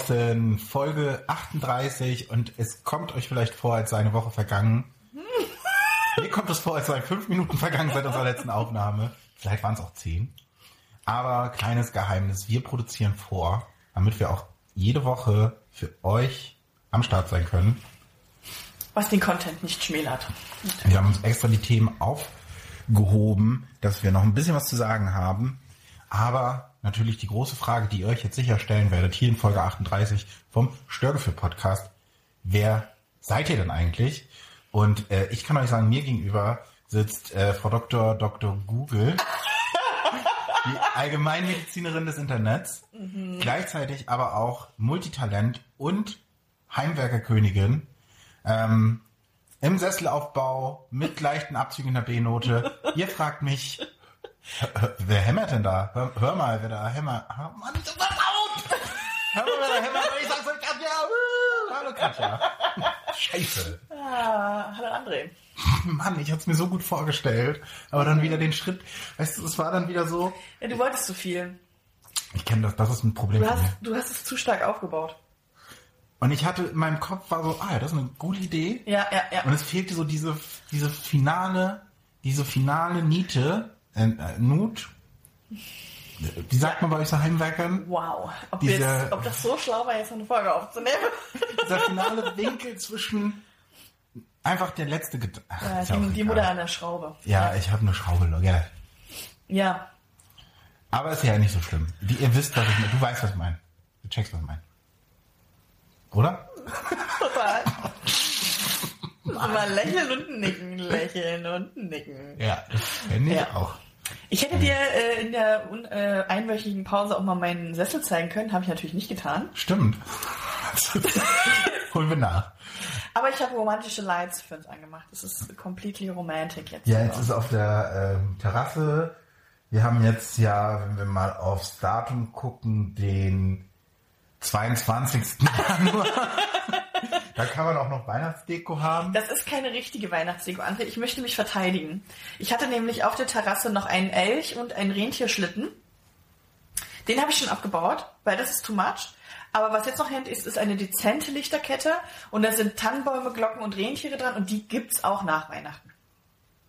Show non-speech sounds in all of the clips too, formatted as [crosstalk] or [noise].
Draußen, Folge 38 und es kommt euch vielleicht vor, als sei eine Woche vergangen. Mir kommt es vor, als sei fünf Minuten vergangen seit unserer letzten Aufnahme. Vielleicht waren es auch zehn. Aber kleines Geheimnis, wir produzieren vor, damit wir auch jede Woche für euch am Start sein können. Was den Content nicht schmälert. Wir haben uns extra die Themen aufgehoben, dass wir noch ein bisschen was zu sagen haben. Aber natürlich die große Frage, die ihr euch jetzt sicher stellen werdet, hier in Folge 38 vom Störgefühl-Podcast. Wer seid ihr denn eigentlich? Und äh, ich kann euch sagen, mir gegenüber sitzt äh, Frau Dr. Dr. Google, [laughs] die Allgemeinmedizinerin des Internets, gleichzeitig aber auch Multitalent und Heimwerkerkönigin. Ähm, Im Sesselaufbau mit leichten Abzügen in der B-Note. Ihr fragt mich, wer hämmert denn da? Hör, hör mal, wer da hämmert. Oh Mann, ich was laut! Hör mal, wer da hämmert. Ich sag so, Katja, uh, hallo Katja. Scheiße. Ah, hallo André. [laughs] Mann, ich hab's mir so gut vorgestellt. Aber dann wieder den Schritt, weißt du, es war dann wieder so. Ja, du wolltest zu viel. Ich kenne das, das ist ein Problem Du hast, du hast es zu stark aufgebaut. Und ich hatte in meinem Kopf war so, ah, das ist eine gute Idee. Ja, ja, ja. Und es fehlte so diese, diese finale, diese finale Niete, äh, äh, Nut. Wie sagt man bei euch so Heimwerkern? Wow. Ob, Diese- jetzt, ob das so schlau war, jetzt eine Folge aufzunehmen? [laughs] Dieser finale Winkel zwischen einfach der letzte Gedanke. Ja, die, die Mutter an der Schraube. Ja, ich habe eine Schraube, ja. Ja. Aber ist ja nicht so schlimm. Die, ihr wisst, was ich meine. Du weißt, was ich meine. Du checkst, was ich meine. Oder? Total. [laughs] Immer lächeln und nicken, lächeln und nicken. Ja, das kenne ich Ja. auch. Ich hätte dir äh, in der äh, einwöchigen Pause auch mal meinen Sessel zeigen können, habe ich natürlich nicht getan. Stimmt. [laughs] Holen wir nach. Aber ich habe romantische Lights für uns angemacht. Es ist completely romantic jetzt. Ja, jetzt ist auf der ähm, Terrasse. Wir haben jetzt ja, wenn wir mal aufs Datum gucken, den 22. [laughs] Januar. Da kann man auch noch Weihnachtsdeko haben. Das ist keine richtige Weihnachtsdeko, André. Ich möchte mich verteidigen. Ich hatte nämlich auf der Terrasse noch einen Elch und einen Rentierschlitten. Den habe ich schon abgebaut, weil das ist too much. Aber was jetzt noch hängt, ist, ist eine dezente Lichterkette und da sind Tannenbäume, Glocken und Rentiere dran und die gibt's auch nach Weihnachten.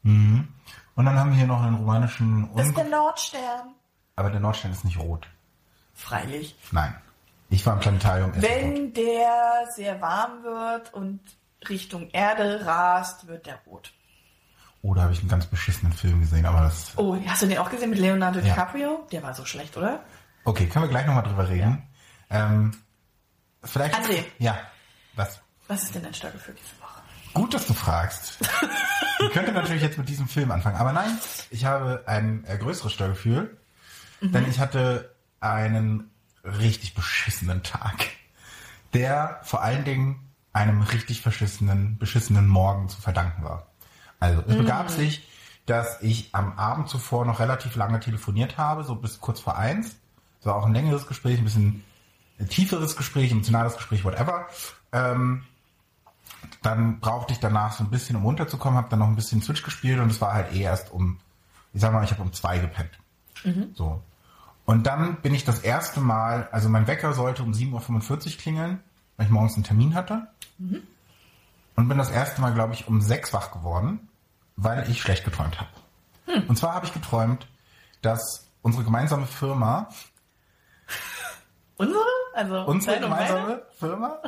Und dann haben wir hier noch einen romanischen Das ist der Un Nordstern. Aber der Nordstern ist nicht rot. Freilich. Nein. Ich war im Planetarium. Wenn der sehr warm wird und Richtung Erde rast, wird der rot. Oder habe ich einen ganz beschissenen Film gesehen, aber das. Oh, hast du den auch gesehen mit Leonardo Ja. DiCaprio? Der war so schlecht, oder? Okay, können wir gleich nochmal drüber reden. Ähm, vielleicht. André. Ja. Was? Was ist denn dein Störgefühl diese Woche? Gut, dass du fragst. [laughs] ich könnte natürlich jetzt mit diesem Film anfangen, aber nein, ich habe ein äh, größeres Störgefühl, denn ich hatte einen richtig beschissenen Tag, der vor allen Dingen einem richtig verschissenen, beschissenen Morgen zu verdanken war. Also es begab sich, dass ich am Abend zuvor noch relativ lange telefoniert habe, so bis kurz vor eins. Es war auch ein längeres Gespräch, ein bisschen tieferes Gespräch, emotionales Gespräch, whatever. Ähm, dann brauchte ich danach so ein bisschen, um runterzukommen, habe dann noch ein bisschen Switch gespielt und es war halt eh erst um, ich sag mal, ich habe um zwei gepennt. So. Und dann bin ich das erste Mal, also mein Wecker sollte um 7.45 Uhr klingeln, weil ich morgens einen Termin hatte. Und bin das erste Mal, glaube ich, um sechs wach geworden, weil ich schlecht geträumt habe. Und zwar habe ich geträumt, dass unsere gemeinsame Firma [laughs] Unsere? Also unsere gemeinsame Firma,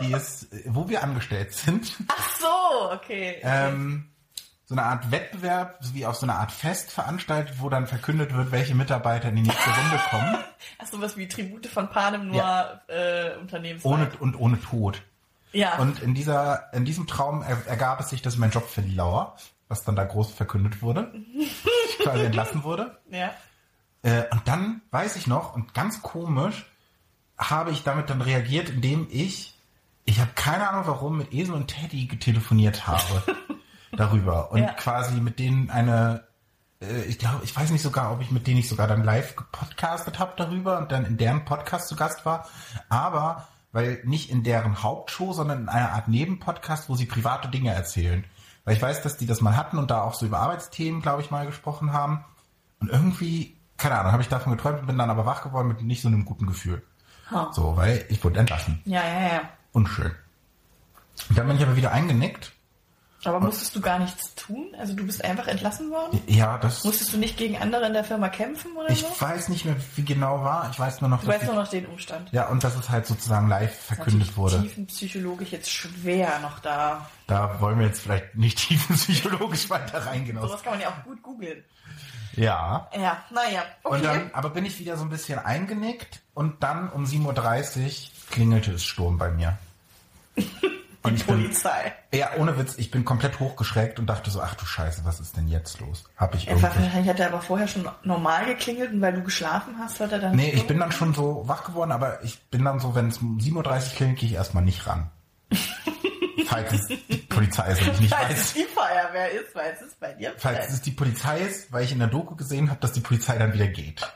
die ist, wo wir angestellt sind, Ach so, okay. ähm, so eine Art Wettbewerb, wie auf so eine Art Fest veranstaltet, wo dann verkündet wird, welche Mitarbeiter in die nächste Runde kommen, [laughs] Ach sowas wie Tribute von Panem, nur Ja. äh, Unternehmens. ohne und ohne Tod. ja. Und in dieser, in diesem Traum er, ergab es sich, dass mein Job verlauer, was dann da groß verkündet wurde, [laughs] quasi entlassen wurde. ja. Äh, und dann weiß ich noch, und ganz komisch, habe ich damit dann reagiert, indem ich, ich habe keine Ahnung warum, mit Esel und Teddy getelefoniert habe [laughs] darüber und Ja. quasi mit denen eine, äh, ich glaube, ich weiß nicht sogar, ob ich mit denen nicht sogar dann live gepodcastet habe darüber und dann in deren Podcast zu Gast war, aber weil nicht in deren Hauptshow, sondern in einer Art Nebenpodcast, wo sie private Dinge erzählen. Weil ich weiß, dass die das mal hatten und da auch so über Arbeitsthemen, glaube ich, mal gesprochen haben. Und irgendwie, keine Ahnung, habe ich davon geträumt und bin dann aber wach geworden mit nicht so einem guten Gefühl. Ha. So, weil ich wurde entlassen. Ja, ja, ja. Unschön. Und dann bin ich aber wieder eingenickt. Aber musstest du gar nichts tun? Also du bist einfach entlassen worden? Ja, das. Musstest du nicht gegen andere in der Firma kämpfen oder Ich so? weiß nicht mehr, wie genau war. Ich weiß nur noch, Du weißt ich, nur noch den Umstand. ja und dass es halt sozusagen live verkündet Natürlich wurde. tiefenpsychologisch jetzt schwer noch da. Da wollen wir jetzt vielleicht nicht [laughs] tiefenpsychologisch weiter reingehen. Sowas kann man ja auch gut googeln. Ja. Ja, naja. Okay. Und dann, aber bin ich wieder so ein bisschen eingenickt und dann um 7.30 Uhr klingelte es Sturm bei mir. [laughs] Und ich bin, Polizei. ja, ohne Witz, ich bin komplett hochgeschreckt und dachte so, ach du Scheiße, was ist denn jetzt los? Hab ich irgendwie... wahrscheinlich hat er aber vorher schon normal geklingelt und weil du geschlafen hast, hat er dann. Nee, ich bin dann schon so wach geworden, aber ich bin dann so, wenn es um 7.30 Uhr klingelt, gehe ich erstmal nicht ran. [laughs] Falls es die Polizei ist und ich nicht Falls weiß. es die Feuerwehr ist, weil es ist bei dir. Falls es die Polizei ist, weil ich in der Doku gesehen habe, dass die Polizei dann wieder geht. [laughs]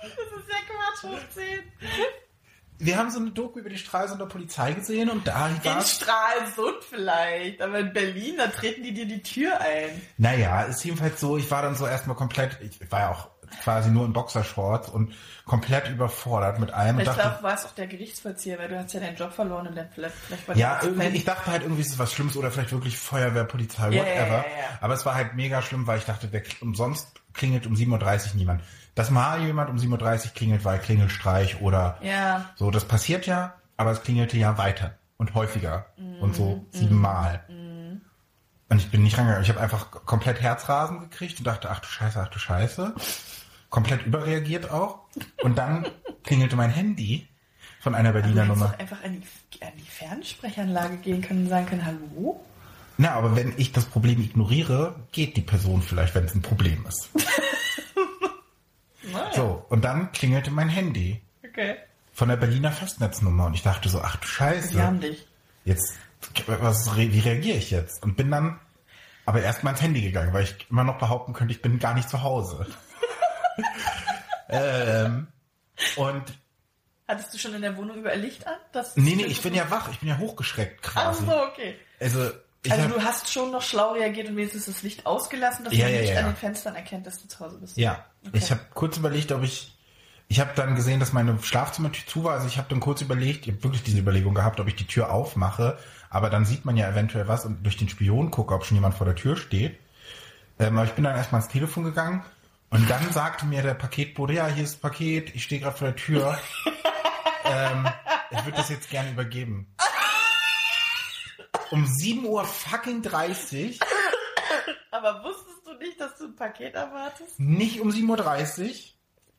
Das ist ja Quatsch hoch 10. Wir haben so eine Doku über die Stralsunder Polizei gesehen und da war In. Stralsund vielleicht, aber in Berlin, da treten die dir die Tür ein. Naja, ist jedenfalls so, ich war dann so erstmal komplett, ich war ja auch quasi nur in Boxershorts und komplett überfordert mit allem. Ich glaube, war es auch der Gerichtsvollzieher, weil du hast ja deinen Job verloren und dann vielleicht, vielleicht war ja, irgendwie, ich dachte halt irgendwie ist es was Schlimmes oder vielleicht wirklich Feuerwehr, Polizei, Ja, whatever. ja, ja, ja. Aber es war halt mega schlimm, weil ich dachte, wer, umsonst klingelt um 7.30 Uhr niemand. Dass mal jemand um 7.30 Uhr klingelt, weil Klingelstreich oder Ja, so, das passiert ja, aber es klingelte ja weiter und häufiger und Mhm. so siebenmal. Und ich bin nicht rangegangen. Ich habe einfach komplett Herzrasen gekriegt und dachte, ach du Scheiße, ach du Scheiße. Komplett überreagiert auch. Und dann [laughs] klingelte mein Handy von einer du Berliner hättest Nummer. doch einfach an die, an die Fernsprechanlage gehen können und sagen können, hallo? Na, aber wenn ich das Problem ignoriere, geht die Person vielleicht, wenn es ein Problem ist. [laughs] Naja, So, und dann klingelte mein Handy okay. von der Berliner Festnetznummer und ich dachte so, ach du Die Scheiße. haben dich. jetzt, was, wie reagiere ich jetzt? Und bin dann aber erst mal ins Handy gegangen, weil ich immer noch behaupten könnte, ich bin gar nicht zu Hause. [laughs] ähm, und Hattest du schon in der Wohnung überall Licht an? Das nee, nee, ich bin ja wach, ich bin ja hochgeschreckt Ach quasi. so, okay. Also, ich Also hab, du hast schon noch schlau reagiert und wenigstens das Licht ausgelassen, dass Ja, man ja, nicht ja. an den Fenstern erkennt, dass du zu Hause bist. ja, Okay. ich habe kurz überlegt, ob ich, ich habe dann gesehen, dass meine Schlafzimmertür zu war, also ich habe dann kurz überlegt, ich habe wirklich diese Überlegung gehabt, ob ich die Tür aufmache, aber dann sieht man ja eventuell was und durch den Spion gucke, ob schon jemand vor der Tür steht. Ähm, aber ich bin dann erstmal ans Telefon gegangen und dann sagte mir der Paketbote, ja, hier ist das Paket, ich stehe gerade vor der Tür. [laughs] ähm, ich würde das jetzt gerne übergeben. [laughs] Um 7 Uhr fucking 30, Aber wusstest du nicht, dass du ein Paket erwartest? nicht um 7.30 Uhr.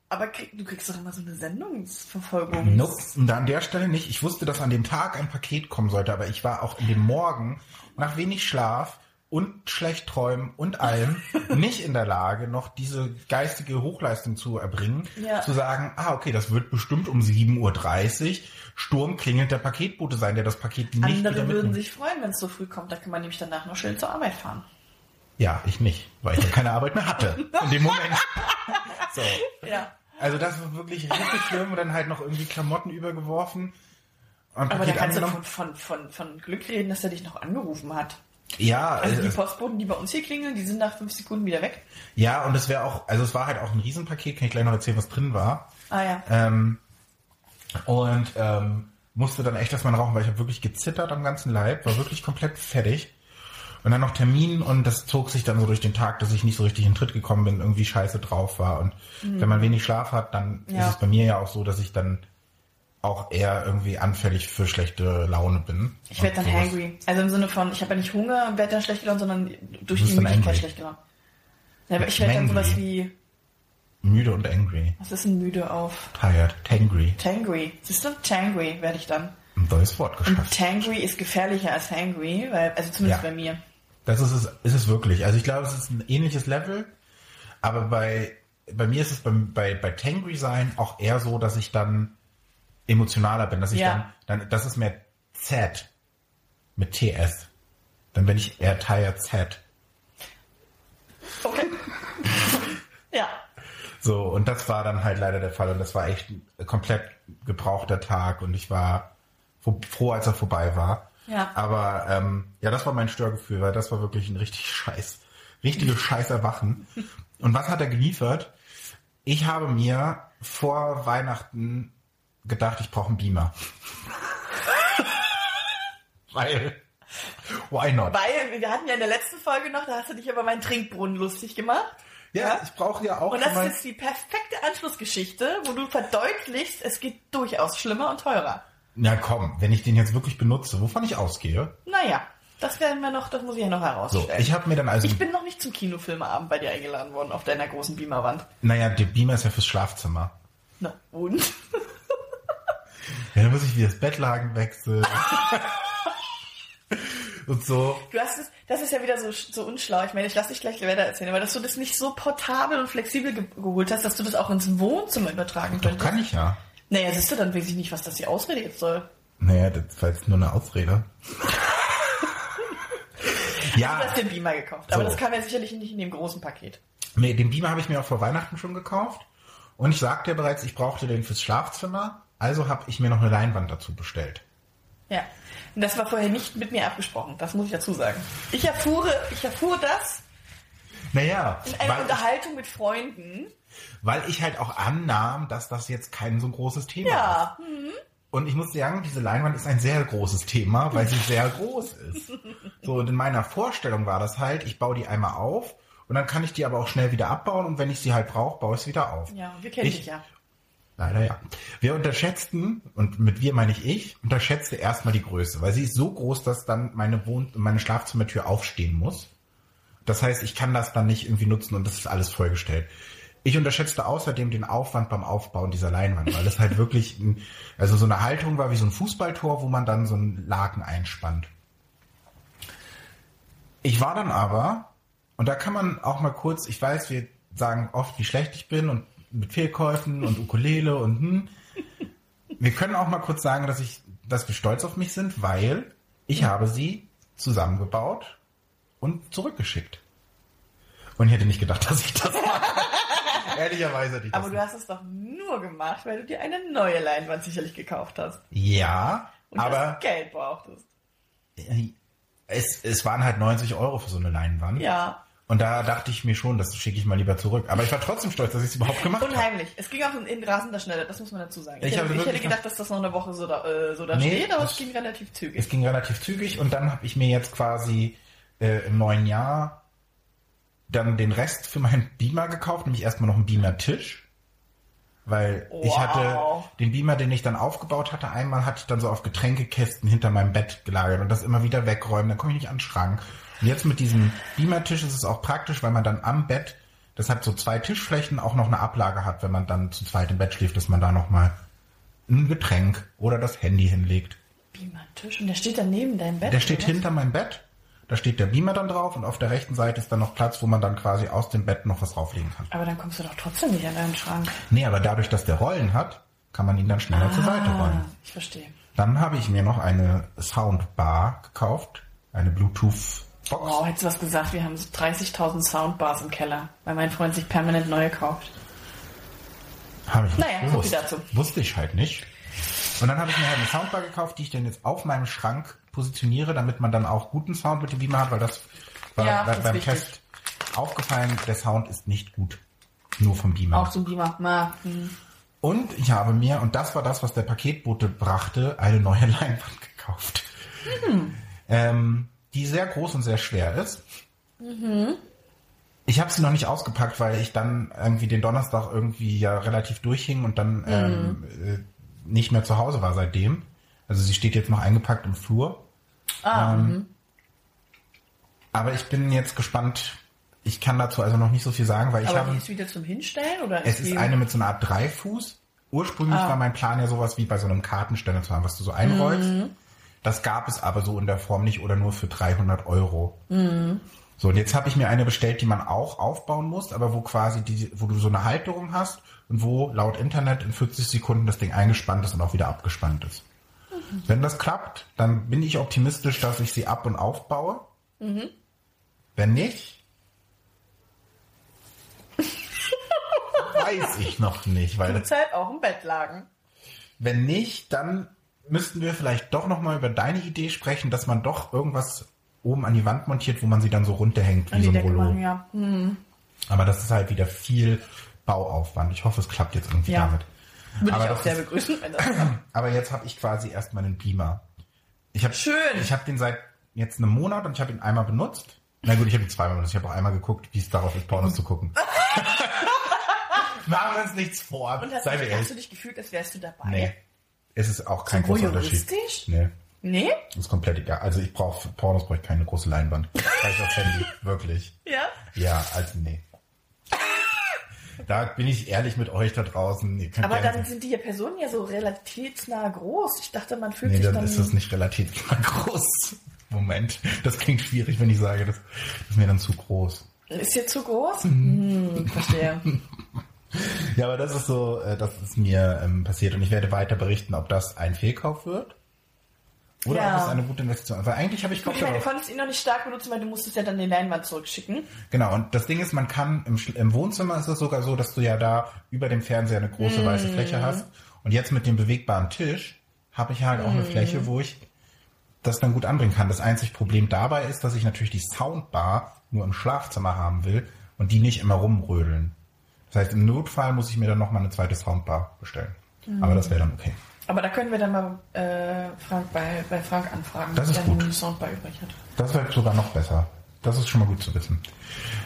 Aber krieg, du kriegst doch immer so eine Sendungsverfolgung. Nope. Und an der Stelle nicht. Ich wusste, dass an dem Tag ein Paket kommen sollte, aber ich war auch in dem Morgen nach wenig Schlaf und schlecht träumen und allem [laughs] nicht in der Lage, noch diese geistige Hochleistung zu erbringen, Ja. zu sagen, ah, okay, das wird bestimmt um 7.30 Uhr Sturm klingelt der Paketbote sein, der das Paket nicht wieder Andere würden sich freuen, wenn es so früh kommt. Da kann man nämlich danach noch schön zur Arbeit fahren. Ja, ich nicht, weil ich ja keine Arbeit mehr hatte in dem Moment. [laughs] so. Ja. Also das war wirklich richtig schlimm und dann halt noch irgendwie Klamotten übergeworfen. Und Aber da kannst du angenommen. von, von, von, von Glück reden, dass er dich noch angerufen hat. Ja, Also die äh, Postboten, die bei uns hier klingeln, die sind nach fünf Sekunden wieder weg. ja, und es wäre auch, also es war halt auch ein Riesenpaket, kann ich gleich noch erzählen, was drin war. Ah ja. Ähm, und ähm, musste dann echt erstmal rauchen, weil ich habe wirklich gezittert am ganzen Leib, war wirklich komplett fertig. Und dann noch Termin und das zog sich dann so durch den Tag, dass ich nicht so richtig in Tritt gekommen bin, irgendwie scheiße drauf war. Und wenn man wenig Schlaf hat, dann Mhm. Ja. ist es bei mir ja auch so, dass ich dann auch eher irgendwie anfällig für schlechte Laune bin. Ich werde Und dann sowas. hangry. Also im Sinne von, ich habe ja nicht Hunger und werde dann schlecht gelaunt, sondern durch die Müdigkeit schlecht gelaunt. Ja, aber ich werde dann sowas wie, Müde und angry. was ist denn müde auf? Tired. Tangry. Tangry. Siehst du? Tangry werde ich dann. Ein neues Wort Und geschafft. Tangry ist gefährlicher als hangry, weil, also zumindest Ja. bei mir. Das ist es, ist es wirklich. Also ich glaube, es ist ein ähnliches Level, aber bei, bei mir ist es beim, bei, bei Tangry sein auch eher so, dass ich dann emotionaler bin, dass ich Ja. dann, dann, das ist mehr Z mit TS. Dann bin ich eher tired Z. Okay. [laughs] ja. So, und das war dann halt leider der Fall und das war echt ein komplett gebrauchter Tag und ich war froh, als er vorbei war. Ja. Aber ähm, ja, das war mein Störgefühl, weil das war wirklich ein richtig [laughs] scheiß, richtiges scheiß Erwachen. Und was hat er geliefert? Ich habe mir vor Weihnachten gedacht, ich brauche einen Beamer. [laughs] Weil, why not? Weil wir hatten ja in der letzten Folge noch, da hast du dich über meinen Trinkbrunnen lustig gemacht. Ja, ich brauche ja auch Und das ist jetzt die perfekte Anschlussgeschichte, wo du verdeutlichst, es geht durchaus schlimmer und teurer. Na komm, wenn ich den jetzt wirklich benutze, wovon ich ausgehe. Naja, das werden wir noch, das muss ich ja noch So, herausstellen. ich habe mir dann also, Ich bin noch nicht zum Kinofilmeabend bei dir eingeladen worden auf deiner großen Beamerwand. naja, der Beamer ist ja fürs Schlafzimmer. Na und? [laughs] Ja, dann muss ich wieder das Bettlaken wechseln. [laughs] Und so. Du hast es, das ist ja wieder so, so unschlau. Ich meine, ich lasse dich gleich weiter erzählen, aber dass du das nicht so portabel und flexibel ge geholt hast, dass du das auch ins Wohnzimmer übertragen Doch, könntest. kann ich ja. Naja, siehst du, dann weiß ich nicht, was das die Ausrede jetzt soll. Naja, das war jetzt nur eine Ausrede. Du [laughs] ja, hast den Beamer gekauft, aber So. das kam ja sicherlich nicht in dem großen Paket. nee, den Beamer habe ich mir auch vor Weihnachten schon gekauft. Und ich sagte ja bereits, ich brauchte den fürs Schlafzimmer. Also habe ich mir noch eine Leinwand dazu bestellt. Ja. Und das war vorher nicht mit mir abgesprochen, das muss ich dazu sagen. Ich erfuhre, ich erfuhr das Naja, in einer Unterhaltung mit Freunden. weil ich halt auch annahm, dass das jetzt kein so großes Thema ist. Ja. Und ich muss sagen, diese Leinwand ist ein sehr großes Thema, weil sie sehr [laughs] groß ist. So, und in meiner Vorstellung war das halt, ich baue die einmal auf und dann kann ich die aber auch schnell wieder abbauen und wenn ich sie halt brauche, baue ich sie wieder auf. Ja, wir kennen Ich- dich ja. Leider ja. Wir unterschätzten, und mit wir meine ich ich, unterschätzte erstmal die Größe, weil sie ist so groß, dass dann meine Wohn meine Schlafzimmertür aufstehen muss. Das heißt, ich kann das dann nicht irgendwie nutzen und das ist alles vollgestellt. Ich unterschätzte außerdem den Aufwand beim Aufbauen dieser Leinwand, weil es halt [laughs] wirklich, ein, also so eine Haltung war wie so ein Fußballtor, wo man dann so einen Laken einspannt. Ich war dann aber, und da kann man auch mal kurz, ich weiß, wir sagen oft, wie schlecht ich bin und mit Fehlkäufen und Ukulele und hm. Wir können auch mal kurz sagen, dass ich, dass wir stolz auf mich sind, weil ich habe sie zusammengebaut und zurückgeschickt. Und ich hätte nicht gedacht, dass ich das mache. [laughs] Ehrlicherweise hätte ich das Aber du hast es doch nur gemacht, weil du dir eine neue Leinwand sicherlich gekauft hast. Ja, Und aber Geld brauchtest. es, es waren halt 90 Euro für so eine Leinwand. Ja. Und da dachte ich mir schon, das schicke ich mal lieber zurück. Aber ich war trotzdem stolz, dass ich es überhaupt gemacht habe. Unheimlich. Es ging auch in, in rasender Schnelle, das muss man dazu sagen. Ich, Ich hätte, ich hätte gedacht, dass das noch eine Woche so da, äh, so da Nee, steht, aber das- es ging relativ zügig. Es ging relativ zügig und dann habe ich mir jetzt quasi äh, im neuen Jahr dann den Rest für meinen [laughs] Beamer gekauft, nämlich erstmal noch einen Beamer-Tisch. Weil ich Wow. hatte den Beamer, den ich dann aufgebaut hatte, einmal hatte ich dann so auf Getränkekästen hinter meinem Bett gelagert und das immer wieder wegräumen, dann komme ich nicht an den Schrank. Und jetzt mit diesem Beamer-Tisch ist es auch praktisch, weil man dann am Bett, das hat so zwei Tischflächen, auch noch eine Ablage hat, wenn man dann zu zweit im Bett schläft, dass man da nochmal ein Getränk oder das Handy hinlegt. Beamer-Tisch und der steht dann neben deinem Bett. Der steht hinter meinem Bett. Da steht der Beamer dann drauf und auf der rechten Seite ist dann noch Platz, wo man dann quasi aus dem Bett noch was drauflegen kann. Aber dann kommst du doch trotzdem nicht an deinen Schrank. Nee, aber dadurch, dass der Rollen hat, kann man ihn dann schneller zur Seite rollen. Ah, ich verstehe. Dann habe ich mir noch eine Soundbar gekauft, eine Bluetooth-Box. Wow, hättest du was gesagt, wir haben so 30.000 Soundbars im Keller, weil mein Freund sich permanent neue kauft. Habe ich nicht Naja, gewusst. dazu. Wusste ich halt nicht. Und dann habe ich mir halt eine Soundbar gekauft, die ich dann jetzt auf meinem Schrank positioniere, damit man dann auch guten Sound mit dem Beamer hat, weil das war Ja, bei- beim wichtig. Test aufgefallen, der Sound ist nicht gut. Nur vom Beamer. Auch zum Beamer. Hm. Und ich habe mir, und das war das, was der Paketbote brachte, eine neue [laughs] Leinwand gekauft. Ähm, die sehr groß und sehr schwer ist. Ich habe sie noch nicht ausgepackt, weil ich dann irgendwie den Donnerstag irgendwie ja relativ durchhing und dann ähm, äh, nicht mehr zu Hause war seitdem. Also sie steht jetzt noch eingepackt im Flur. Ähm, aber ich bin jetzt gespannt. Ich kann dazu also noch nicht so viel sagen, weil ich Aber habe... ist wieder zum Hinstellen oder Es ist ist die eine mit so einer Art Dreifuß. Ursprünglich Ah. war mein Plan ja sowas wie bei so einem Kartenständer zu haben, was du so einrollst. Mhm. Das gab es aber so in der Form nicht oder nur für 300 Euro. Mhm. So, und jetzt habe ich mir eine bestellt, die man auch aufbauen muss, aber wo quasi die, wo du so eine Halterung hast und wo laut Internet in 40 Sekunden das Ding eingespannt ist und auch wieder abgespannt ist. Mhm. Wenn das klappt, dann bin ich optimistisch, dass ich sie ab und aufbaue. Mhm. Wenn nicht, weiß ich noch nicht, weil das, Zeit auch im Bett lagen. wenn nicht, dann müssten wir vielleicht doch noch mal über deine Idee sprechen, dass man doch irgendwas oben an die Wand montiert, wo man sie dann so runterhängt wie so ein Rollo. ja. Hm. Aber das ist halt wieder viel Bauaufwand. Ich hoffe, es klappt jetzt irgendwie Ja. damit. Würde Aber ich auch das sehr begrüßen. Wenn das [clears throat] Aber jetzt habe ich quasi erst meinen Beamer. Ich habe Schön. Ich habe den seit jetzt einem Monat und ich habe ihn einmal benutzt. Na gut, ich habe ihn zweimal benutzt. Ich habe auch einmal geguckt, wie es darauf ist, Pornos zu gucken. [laughs] Machen wir uns nichts vor. Und hast, wir hast du dich gefühlt, als wärst du dabei? Nee. Es ist auch kein So großer Unterschied. Nee. Nee? Ist komplett egal. Also ich brauche Pornos brauche ich keine große Leinwand. Reicht aufs Handy. Wirklich. Ja? Ja, also nee. Da bin ich ehrlich mit euch da draußen. Aber dann sind die Personen ja so relativ nah groß. Ich dachte, man fühlt Nee, sich dann dann... ist das nicht relativ [laughs] groß. Moment, das klingt schwierig, wenn ich sage, das ist mir dann zu groß. Ist hier zu groß? Hm, verstehe. [laughs] Ja, aber das ist so, äh, das ist mir ähm, passiert und ich werde weiter berichten, ob das ein Fehlkauf wird oder Ja. es eine gute Investition ist. Weil eigentlich habe ich Bock ich meine, du konntest ihn noch nicht stark benutzen, weil du musstest ja dann die Leinwand zurückschicken. Genau, und das Ding ist, man kann im, im Wohnzimmer ist es sogar so, dass du ja da über dem Fernseher eine große Mm. weiße Fläche hast. Und jetzt mit dem bewegbaren Tisch habe ich halt auch Mm. eine Fläche, wo ich das dann gut anbringen kann. Das einzige Problem dabei ist, dass ich natürlich die Soundbar nur im Schlafzimmer haben will und die nicht immer rumrödeln. Das heißt, im Notfall muss ich mir dann nochmal eine zweite Soundbar bestellen. Mm. Aber das wäre dann okay. Aber da können wir dann mal äh, Frank bei, bei Frank anfragen, Das ist gut. einen Soundbar übrig hat. Das wäre sogar noch besser. Das ist schon mal gut zu wissen.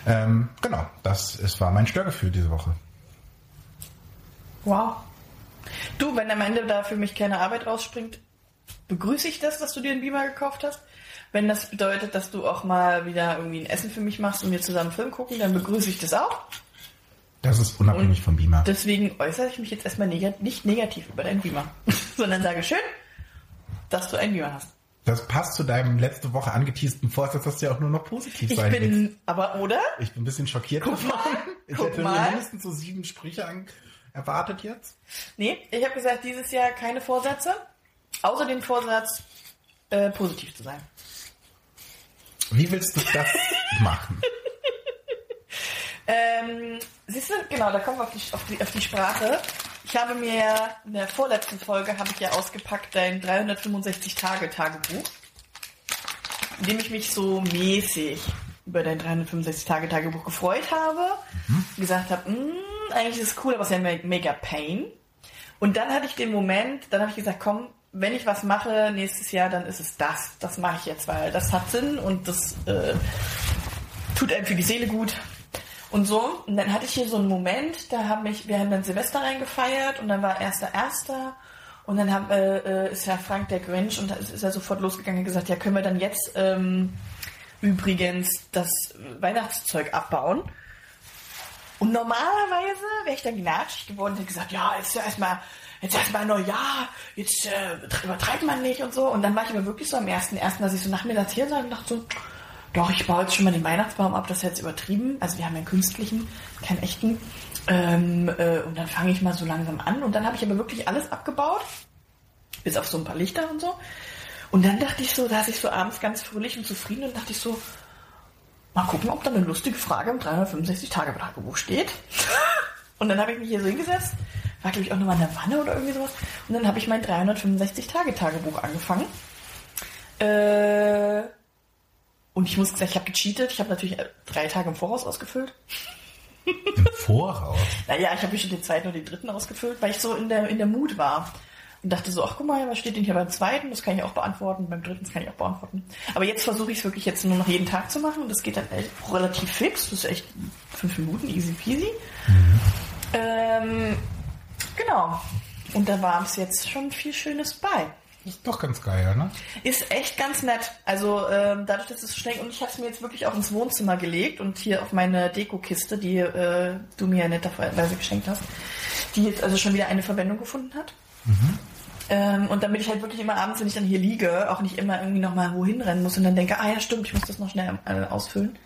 Ähm, genau, das ist, war mein Störgefühl diese Woche. Wow. Du, wenn am Ende da für mich keine Arbeit rausspringt, begrüße ich das, dass du dir einen Beamer gekauft hast. Wenn das bedeutet, dass du auch mal wieder irgendwie ein Essen für mich machst und wir zusammen Film gucken, dann begrüße ich das auch. Das ist unabhängig vom Beamer. Deswegen äußere ich mich jetzt erstmal neg nicht negativ über deinen Beamer, [laughs] sondern sage schön, dass du einen Beamer hast. Das passt zu deinem letzte Woche angeteasten Vorsatz, dass du ja auch nur noch positiv Ich sein willst. bin, aber oder? Ich bin ein bisschen schockiert Guck mal, Ich guck hätte mal. mindestens so sieben Sprüche erwartet jetzt. Nee, ich habe gesagt, dieses Jahr keine Vorsätze, außer den Vorsatz, äh, positiv zu sein. Wie willst du das [laughs] machen? Ähm, siehst du, genau, da kommen wir auf die, auf die, auf die Sprache. Ich habe mir in der vorletzten Folge habe ich ja ausgepackt dein 365 Tage Tagebuch, in dem ich mich so mäßig über dein 365 Tage Tagebuch gefreut habe, gesagt habe, "Mm, eigentlich ist es cool, aber es ist ja me- mega Pain. Und dann hatte ich den Moment, dann habe ich gesagt, komm, wenn ich was mache nächstes Jahr, dann ist es das. Das mache ich jetzt, weil das hat Sinn und das äh, tut einem für die Seele gut. Und so, und dann hatte ich hier so einen Moment, da haben mich, wir haben dann Silvester reingefeiert und dann war erster Erster und dann haben, äh, äh, ist ja Frank der Grinch und da ist, er sofort losgegangen und gesagt, ja, können wir dann jetzt ähm, übrigens das Weihnachtszeug abbauen? Und normalerweise wäre ich dann gnatschig geworden und hätte gesagt, ja, jetzt erstmal, jetzt erstmal Neujahr, jetzt äh, übertreibt man nicht und so. Und dann war ich aber wirklich so am ersten ersten, dass ich so nachmittags hier saß und dachte so, doch, ich baue jetzt schon mal den Weihnachtsbaum ab, das ist jetzt übertrieben. Also wir haben ja einen künstlichen, keinen echten. Ähm, äh, und dann fange ich mal so langsam an. Und dann habe ich aber wirklich alles abgebaut, bis auf so ein paar Lichter und so. Und dann dachte ich so, da saß ich so abends ganz fröhlich und zufrieden und dachte ich so, mal gucken, ob da eine lustige Frage im 365-Tage-Tagebuch steht. [laughs] Und dann habe ich mich hier so hingesetzt, war glaube ich auch nochmal in der Wanne oder irgendwie sowas. Und dann habe ich mein 365-Tage-Tagebuch angefangen. Äh, und ich muss sagen, ich habe gecheatet. Ich habe natürlich äh, drei Tage im Voraus ausgefüllt. Im [laughs] Voraus. Naja, ich habe schon den zweiten und den dritten ausgefüllt, weil ich so in der, in der Mut war. Und dachte so, ach guck mal, was steht denn hier beim zweiten? Das kann ich auch beantworten. Beim dritten das kann ich auch beantworten. Aber jetzt versuche ich es wirklich jetzt nur noch jeden Tag zu machen. Und das geht dann echt relativ fix. Das ist echt fünf Minuten, easy peasy. Ähm, genau. Und da war es jetzt schon viel Schönes bei. Ist doch ganz geil, ne? Ist echt ganz nett. Also ähm, dadurch, dass es schnell und ich habe es mir jetzt wirklich auch ins Wohnzimmer gelegt und hier auf meine Dekokiste, die äh, du mir ja netterweise geschenkt hast, die jetzt also schon wieder eine Verwendung gefunden hat. Ähm, und damit ich halt wirklich immer abends, wenn ich dann hier liege, auch nicht immer irgendwie nochmal wohin rennen muss und dann denke, ah ja stimmt, ich muss das noch schnell äh, ausfüllen.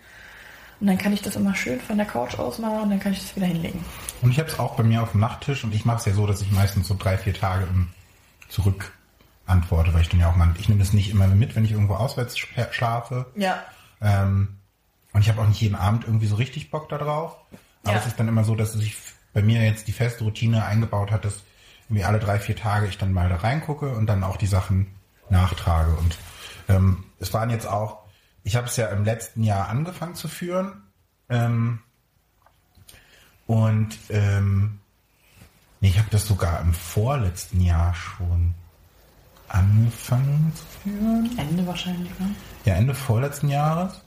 Und dann kann ich das immer schön von der Couch aus machen und dann kann ich das wieder hinlegen. Und ich habe es auch bei mir auf dem Nachttisch und ich mache es ja so, dass ich meistens so drei, vier Tage zurück antworte, weil ich dann ja auch mal, ich nehme das nicht immer mit, wenn ich irgendwo auswärts sch- schlafe. Ja. Ähm, und ich habe auch nicht jeden Abend irgendwie so richtig Bock da drauf. Aber Ja. es ist dann immer so, dass sich bei mir jetzt die feste Routine eingebaut hat, dass irgendwie alle drei, vier Tage ich dann mal da reingucke und dann auch die Sachen nachtrage. Und ähm, es waren jetzt auch, ich habe es ja im letzten Jahr angefangen zu führen. Ähm, Und ähm, nee, ich habe das sogar im vorletzten Jahr schon angefangen zu führen. Ende wahrscheinlich, ne? Ja, Ende vorletzten Jahres.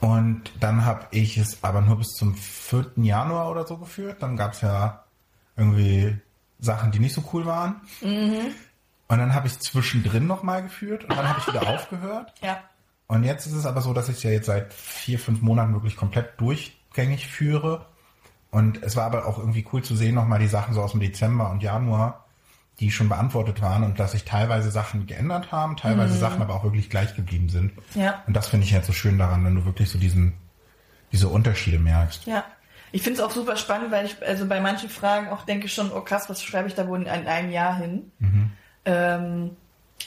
Und dann habe ich es aber nur bis zum 4. Januar oder so geführt. Dann gab es ja irgendwie Sachen, die nicht so cool waren. Und dann habe ich zwischendrin nochmal geführt und dann habe ich wieder [laughs] aufgehört. Ja. Und jetzt ist es aber so, dass ich es ja jetzt seit vier, fünf Monaten wirklich komplett durchgängig führe. Und es war aber auch irgendwie cool zu sehen, nochmal die Sachen so aus dem Dezember und Januar, die schon beantwortet waren und dass sich teilweise Sachen geändert haben, teilweise Sachen aber auch wirklich gleich geblieben sind. Ja. Und das finde ich halt so schön daran, wenn du wirklich so diesen, diese Unterschiede merkst. Ja. Ich finde es auch super spannend, weil ich also bei manchen Fragen auch denke schon, oh krass, was schreibe ich da wohl in einem Jahr hin? Ähm,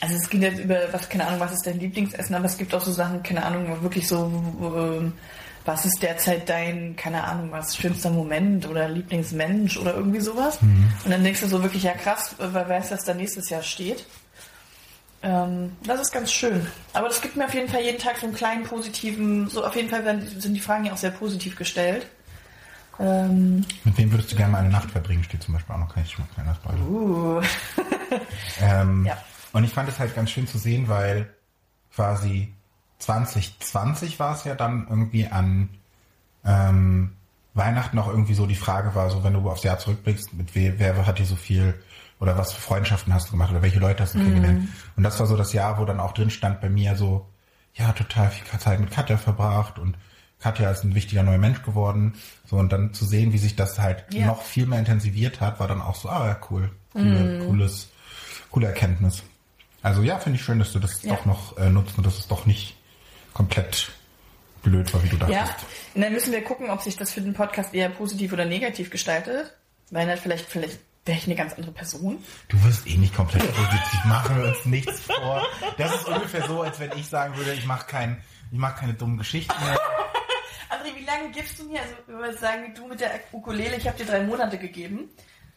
also es geht jetzt über, was, keine Ahnung, was ist dein Lieblingsessen, aber es gibt auch so Sachen, keine Ahnung, wirklich so, ähm, was ist derzeit dein, keine Ahnung, was schönster Moment oder Lieblingsmensch oder irgendwie sowas. Und dann denkst du so wirklich, ja krass, wer weiß, was da nächstes Jahr steht. Ähm, das ist ganz schön. Aber das gibt mir auf jeden Fall jeden Tag so einen kleinen positiven, so auf jeden Fall werden, sind die Fragen ja auch sehr positiv gestellt. Ähm, Mit wem würdest du gerne mal eine Nacht verbringen, steht zum Beispiel auch noch, kann mal kleiner Spoiler. uh. [laughs] Ähm, Ja. Und ich fand es halt ganz schön zu sehen, weil quasi 2020 war es ja dann irgendwie an ähm, Weihnachten auch irgendwie so die Frage war, so wenn du aufs Jahr zurückblickst, mit we, wer hat dir so viel oder was für Freundschaften hast du gemacht oder welche Leute hast du kennengelernt. Und das war so das Jahr, wo dann auch drin stand bei mir so, ja, total viel Zeit mit Katja verbracht und Katja ist ein wichtiger neuer Mensch geworden. So, und dann zu sehen, wie sich das halt Ja. noch viel mehr intensiviert hat, war dann auch so, ah ja, cool. Coole, cooles, coole Erkenntnis. Also ja, finde ich schön, dass du das Ja. doch noch äh, nutzt und dass es doch nicht komplett blöd war, wie du dachtest. Ja, und dann müssen wir gucken, ob sich das für den Podcast eher positiv oder negativ gestaltet. Weil dann vielleicht, vielleicht wäre ich eine ganz andere Person. Du wirst eh nicht komplett positiv, machen wir uns nichts vor. Das ist ungefähr so, als wenn ich sagen würde, ich mache kein, ich mache keine dummen Geschichten mehr. [laughs] André, wie lange gibst du mir, also wenn wir sagen, du mit der Ukulele, ich habe dir drei Monate gegeben.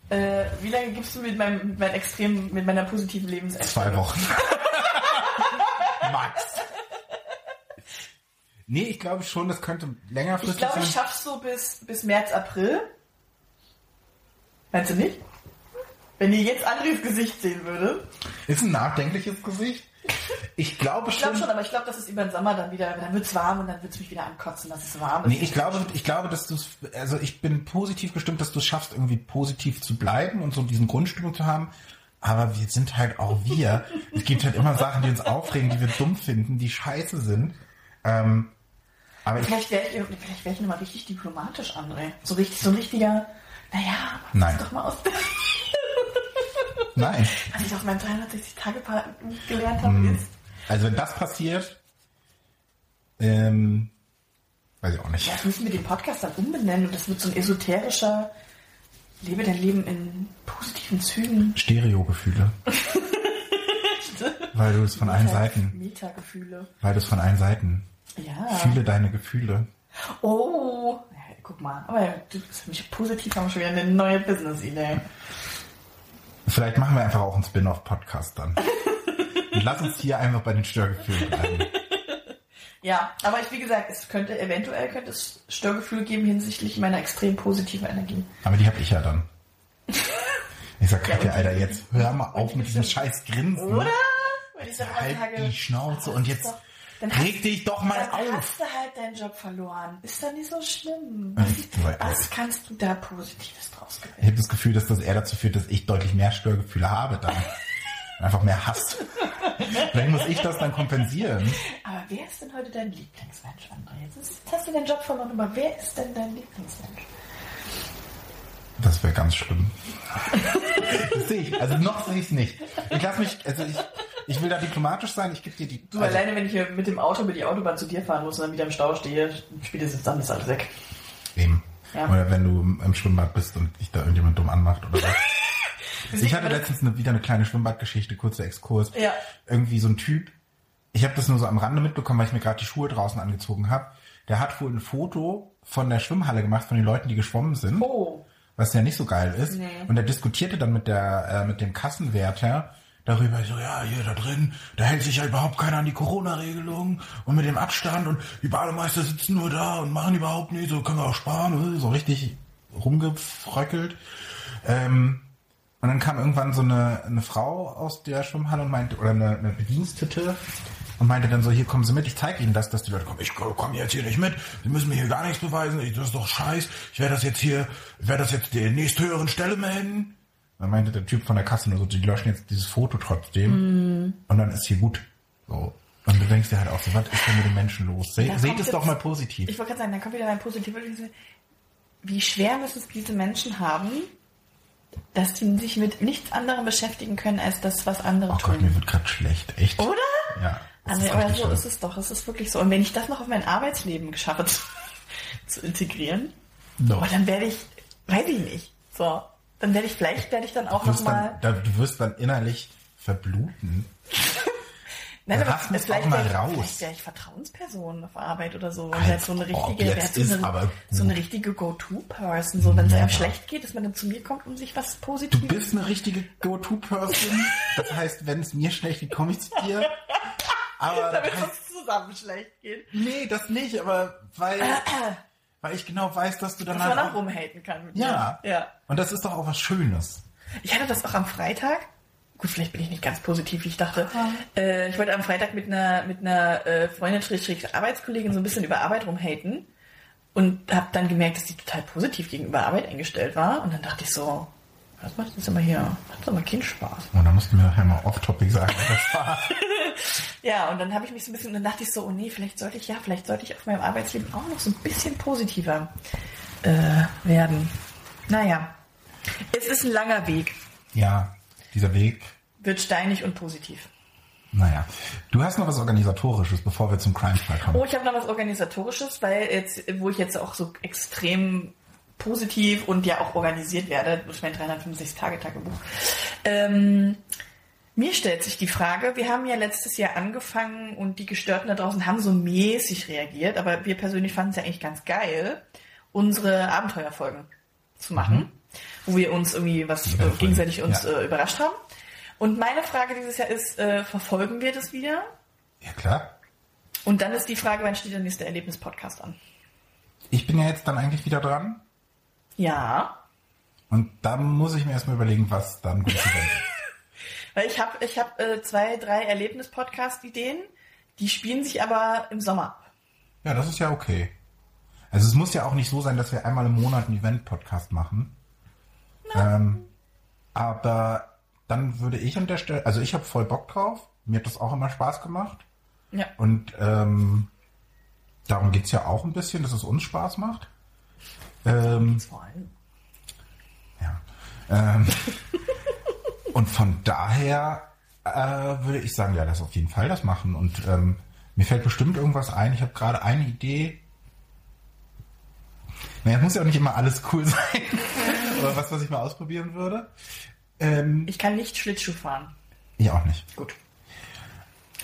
Äh, wie lange gibst du mit meinem, mit meinem extrem, mit meiner positiven Lebenseinstellung? Zwei Wochen. [laughs] Nee, ich glaube schon, das könnte längerfristig Ich glaube, sein. ich schaff's so bis, bis März, April. Meinst du nicht? Wenn ihr jetzt Andres Gesicht sehen würdet. Ist ein nachdenkliches Gesicht. Ich glaube Ich schon. glaube schon, aber ich glaube, dass es über den Sommer dann wieder, dann wird's warm und dann wird's mich wieder ankotzen, dass es warm ist. Nee, ich glaube, ich glaube, dass du es, also ich bin positiv gestimmt, dass du es schaffst, irgendwie positiv zu bleiben und so diesen Grundstimmung zu haben. Aber wir sind halt auch wir. es gibt halt immer Sachen, die uns aufregen, die wir dumm finden, die scheiße sind. Ähm, aber ich, Vielleicht wäre ich, vielleicht wär ich nochmal richtig diplomatisch, André. So richtig, so ein richtiger, naja, mach doch mal aus. [laughs] nein. Was ich aus meinem 360-Tage-Part gelernt habe, Hm. ist, Also wenn das passiert, ähm, weiß ich auch nicht. ja, das müssen wir den Podcast dann umbenennen und das wird so ein esoterischer, lebe dein Leben in positiven Zügen. Stereogefühle. [laughs] Weil du es von allen Seiten, Metagefühle. weil du es von allen Seiten. Ja. Fühle deine Gefühle. Oh, ja, guck mal. Aber du bist für mich positiv, haben wir schon wieder eine neue Business-Idee. Vielleicht machen wir einfach auch einen Spin-off-Podcast dann. Und lass uns hier einfach bei den Störgefühlen bleiben. Ja, aber ich, wie gesagt, es könnte, eventuell könnte es Störgefühle geben hinsichtlich meiner extrem positiven Energie. Aber die hab ich ja dann. [laughs] Ich sag, Ja, Katja, und- Alter, jetzt hör mal auf mit diesem scheiß Grinsen. Oder? Wenn ich dann Halt die Schnauze "Ah, und jetzt dann reg hast- dich doch mal dann auf. hast du halt deinen Job verloren. Ist doch nicht so schlimm. Was, kannst du da Positives draus Ich gewinnen? habe das Gefühl, dass das eher dazu führt, dass ich deutlich mehr Störgefühle habe dann. [laughs] Einfach mehr Hass. Vielleicht muss ich das dann kompensieren. Aber wer ist denn heute dein Lieblingsmensch, André? Jetzt, hast du den Job verloren, aber wer ist denn dein Lieblingsmensch? Das wäre ganz schlimm. Das [laughs] sehe ich. Also noch sehe ich es nicht. Ich lass mich, also ich, ich will da diplomatisch sein. Ich gebe dir die. Du, also, alleine wenn ich hier mit dem Auto über die Autobahn zu dir fahren muss und dann wieder im Stau stehe, spätestens dann ist alles weg. Eben. Ja. Oder wenn du im Schwimmbad bist und dich da irgendjemand dumm anmacht oder was. [laughs] Ich hatte letztens eine, wieder eine kleine Schwimmbadgeschichte, kurzer Exkurs. Ja. Irgendwie so ein Typ. Ich habe das nur so am Rande mitbekommen, weil ich mir gerade die Schuhe draußen angezogen habe. Der hat wohl ein Foto von der Schwimmhalle gemacht, von den Leuten, die geschwommen sind. Oh. Was ja nicht so geil ist. Nee. Und er diskutierte dann mit der äh, mit dem Kassenwärter, darüber, so, ja, hier da drin, da hält sich ja überhaupt keiner an die Corona-Regelung und mit dem Abstand und die Bademeister sitzen nur da und machen überhaupt nicht, so können wir auch sparen, so richtig rumgefröckelt. Ähm, und dann kam irgendwann so eine, eine Frau aus der Schwimmhalle und meinte, oder eine, eine Bedienstete und meinte dann so, hier kommen Sie mit, ich zeige Ihnen das, dass die Leute kommen. Ich komme jetzt hier nicht mit, Sie müssen mir hier gar nichts beweisen, ich, das ist doch scheiß, ich werde das jetzt hier, ich werde das jetzt der nächsthöheren Stelle melden. Dann meinte der Typ von der Kasse nur so, die löschen jetzt dieses Foto trotzdem Mm. und dann ist hier gut. So. Und du denkst dir halt auch so, was ist denn mit den Menschen los? Se seht es doch mal positiv. Ich wollte gerade sagen, da kommt wieder mein positiver Wie schwer müssen es diese Menschen haben, dass die sich mit nichts anderem beschäftigen können, als das, was andere oh tun. Gott, mir wird gerade schlecht, echt. Oder? Ja. Also, aber so ist es doch. Es ist wirklich so. Und wenn ich das noch auf mein Arbeitsleben geschaffe zu, [laughs] zu integrieren, No. dann werde ich, weiß ich nicht. So, dann werde ich vielleicht werde ich dann auch Du noch wirst, mal. dann, da, du wirst dann innerlich verbluten. [laughs] Nein, aber es vielleicht auch mal wäre ich, raus. vielleicht wäre ich Vertrauensperson auf Arbeit oder so. Und Als wäre so eine richtige, wäre so, eine, so eine richtige Go-To-Person. So, wenn es einem schlecht geht, dass man dann zu mir kommt und sich was Du Positives. bist eine richtige Go-To-Person. Das heißt, wenn es mir schlecht geht, komme ich zu dir. [laughs] Aber damit es uns zusammen schlecht geht. nee, das nicht, aber weil, [clears throat] weil ich genau weiß, dass du Dass danach man auch auch, rumhaten kann. Mit ja. mir. ja. Und das ist doch auch was Schönes. Ich hatte das auch am Freitag. Gut, vielleicht bin ich nicht ganz positiv, wie ich dachte. Äh, ich wollte am Freitag mit einer, mit einer äh, Freundin, Schrägstrich Arbeitskollegin so ein bisschen über Arbeit rumhaten. Und habe dann gemerkt, dass die total positiv gegenüber Arbeit eingestellt war. Und dann dachte ich so, was macht jetzt immer hier? Macht mal keinen Spaß. Und da musst du mir nachher mal off-topic sagen, was das war. [laughs] Ja, und dann habe ich mich so ein bisschen, dann dachte ich so, oh nee, vielleicht sollte ich, ja, vielleicht sollte ich auf meinem Arbeitsleben auch noch so ein bisschen positiver äh, werden. Naja, es ist ein langer Weg. Ja, dieser Weg. Wird steinig und positiv. Naja. Du hast noch was Organisatorisches, bevor wir zum Crime-Fall kommen. Oh, ich habe noch was Organisatorisches, weil jetzt, wo ich jetzt auch so extrem positiv und ja auch organisiert werde durch mein 365-Tage-Tagebuch. Ähm, mir stellt sich die Frage, wir haben ja letztes Jahr angefangen und die Gestörten da draußen haben so mäßig reagiert, aber wir persönlich fanden es ja eigentlich ganz geil, unsere Abenteuerfolgen zu machen, wo wir uns irgendwie was äh, gegenseitig uns ja. äh, überrascht haben. Und meine Frage dieses Jahr ist, äh, verfolgen wir das wieder? Ja, klar. Und dann ist die Frage, wann steht der nächste Erlebnis-Podcast an? Ich bin ja jetzt dann eigentlich wieder dran. Ja, Und da muss ich mir erstmal überlegen, was dann gut zu werden. [laughs] weil ich habe ich hab, äh, zwei, drei Erlebnis-Podcast-Ideen, die spielen sich aber im Sommer ab. Ja, das ist ja okay. Also es muss ja auch nicht so sein, dass wir einmal im Monat einen Event-Podcast machen. Ähm, aber dann würde ich an der Stelle, also ich habe voll Bock drauf. Mir hat das auch immer Spaß gemacht. Ja. Und ähm, darum geht's ja auch ein bisschen, dass es uns Spaß macht. Ähm, Vor allem. ja. Ähm, [laughs] und von daher äh, würde ich sagen, ja, lass auf jeden Fall das machen. Und ähm, mir fällt bestimmt irgendwas ein. Ich habe gerade eine Idee. Naja, muss ja auch nicht immer alles cool [laughs] sein. Oder was, was ich mal ausprobieren würde. Ähm, Ich kann nicht Schlittschuh fahren. ich auch nicht. Gut.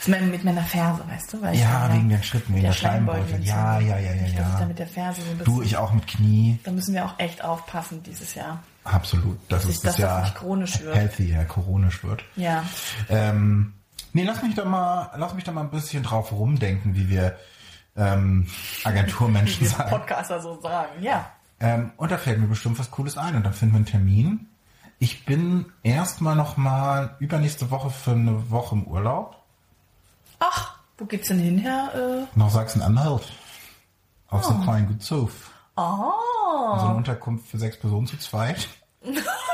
Mit meiner Ferse, weißt du? Ich Ja, wegen den Schritten, wegen der Schleimbeutel. Ja, ja, ja, ja, ich ja. mit der Ferse so ein bisschen... Du, ich auch mit Knie. Da müssen wir auch echt aufpassen dieses Jahr. Absolut. Das Dass ist das das ja nicht chronisch wird. healthy, ja, chronisch wird. Ja. Ähm, nee, lass mich da mal, lass mich da mal ein bisschen drauf rumdenken, wie wir ähm, [laughs] Agenturmenschen Wie sagen. Podcaster so sagen. Ja. Ähm, und da fällt mir bestimmt was Cooles ein und dann finden wir einen Termin. Ich bin erstmal noch mal übernächste Woche für eine Woche im Urlaub wo geht's denn hin, Herr? Äh? nach Sachsen-Anhalt. Auf so einem kleinen Gutshof. Oh. So eine Unterkunft für sechs Personen zu zweit. [laughs]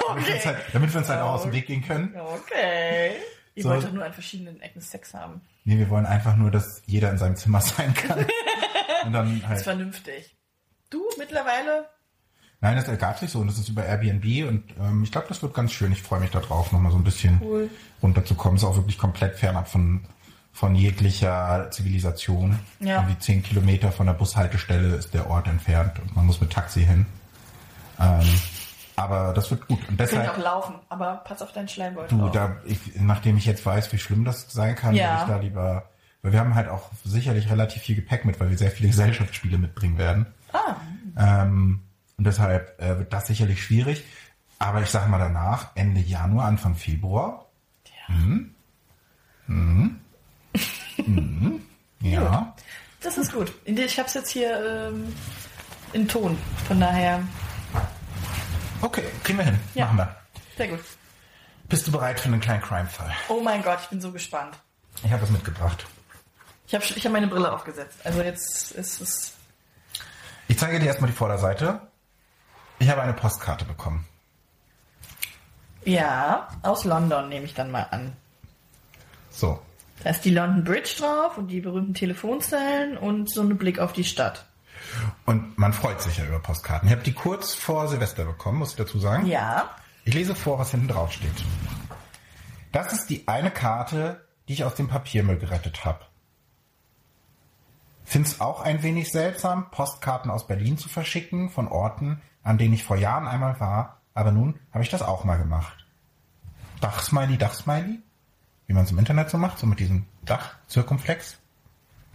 Damit wir uns halt, damit wir uns halt auch aus dem Weg gehen können. Okay. Ihr So. wollt doch nur an verschiedenen Ecken Sex haben. Nee, wir wollen einfach nur, dass jeder in seinem Zimmer [laughs] sein kann. [laughs] und dann Das ist halt. vernünftig. Du mittlerweile? Nein, das ergab sich so und das ist über Airbnb und ähm, ich glaube, das wird ganz schön. Ich freue mich darauf, nochmal so ein bisschen Cool. runterzukommen. Ist auch wirklich komplett fernab von, von jeglicher Zivilisation. Ja. Irgendwie zehn Kilometer von der Bushaltestelle ist der Ort entfernt und man muss mit Taxi hin. Ähm, aber das wird gut. Und Könnt deshalb, auch laufen, aber pass auf deinen Schleimbeutel du, auf. da, ich, nachdem ich jetzt weiß, wie schlimm das sein kann, Ja. würde ich da lieber, weil wir haben halt auch sicherlich relativ viel Gepäck mit, weil wir sehr viele [laughs] Gesellschaftsspiele mitbringen werden. Ah, Ähm, und deshalb äh, wird das sicherlich schwierig. Aber ich sag mal danach, Ende Januar, Anfang Februar, Ja. Das ist gut. Ich habe es jetzt hier ähm, in Ton. Von daher, Okay, kriegen wir hin. Ja. Machen wir. sehr gut. Bist du bereit für einen kleinen Crime-Fall? Oh mein Gott, ich bin so gespannt. Ich habe was mitgebracht. Ich habe ich hab meine Brille aufgesetzt. Also jetzt ist es. Ich zeige dir erstmal die Vorderseite. Ich habe eine Postkarte bekommen. Ja, aus London nehme ich dann mal an. So. Da ist die London Bridge drauf und die berühmten Telefonzellen und so ein Blick auf die Stadt. Und man freut sich ja über Postkarten. Ich habe die kurz vor Silvester bekommen, muss ich dazu sagen. Ja. Ich lese vor, was hinten drauf steht. Das ist die eine Karte, die ich aus dem Papiermüll gerettet habe. Find's auch ein wenig seltsam, Postkarten aus Berlin zu verschicken von Orten, an denen ich vor Jahren einmal war, aber nun habe ich das auch mal gemacht. Dachsmiley, Dachsmiley? Wie man es im Internet so macht, so mit diesem Dach-Zirkumflex.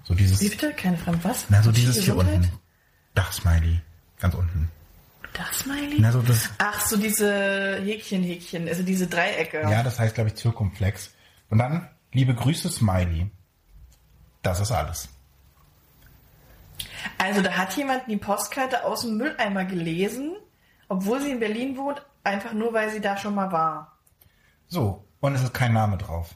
So dieses, Wie bitte? Keine Frage. Was? na so dieses hier unten. Dachsmiley, ganz unten. Das, Smiley? Na so das, Ach, so diese Häkchen, Häkchen, also diese Dreiecke. Ja, das heißt, glaube ich, Zirkumflex. Und dann, liebe Grüße, Smiley. Das ist alles. Also da hat jemand die Postkarte aus dem Mülleimer gelesen, obwohl sie in Berlin wohnt, einfach nur weil sie da schon mal war. So, und es ist kein Name drauf.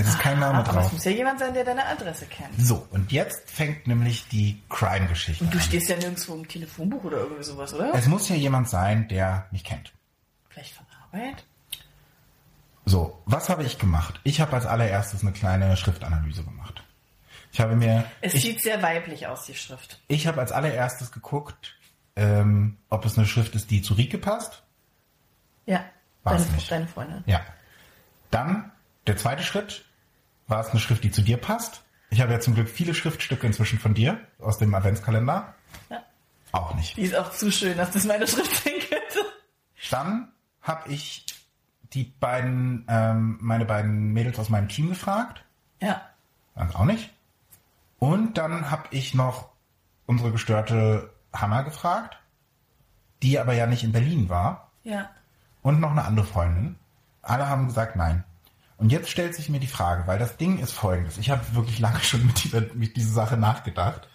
Es ist kein Name Aber es drauf. muss ja jemand sein, der deine Adresse kennt. So, und jetzt fängt nämlich die Crime-Geschichte Und du an. stehst ja nirgendwo im Telefonbuch oder irgendwie sowas, oder? Es muss ja jemand sein, der mich kennt. Vielleicht von Arbeit? So, was habe ich gemacht? Ich habe als allererstes eine kleine Schriftanalyse gemacht. Ich habe mir, Es ich, sieht sehr weiblich aus, die Schrift. ich habe als allererstes geguckt, ähm, ob es eine Schrift ist, die zu Rike passt. Ja. War's deine, nicht. deine Freundin. Ja. Dann der zweite Schritt war es eine Schrift, die zu dir passt. Ich habe ja zum Glück viele Schriftstücke inzwischen von dir aus dem Adventskalender. Ja. Auch nicht. Die ist auch zu schön, dass das meine Schrift sein könnte. Dann habe ich die beiden, ähm, meine beiden Mädels aus meinem Team gefragt. Ja. Das auch nicht. Und dann habe ich noch unsere gestörte Hanna gefragt, die aber ja nicht in Berlin war. Ja. und noch eine andere Freundin. Alle haben gesagt nein. Und jetzt stellt sich mir die Frage, weil das Ding ist folgendes. Ich habe wirklich lange schon mit dieser, mit dieser Sache nachgedacht.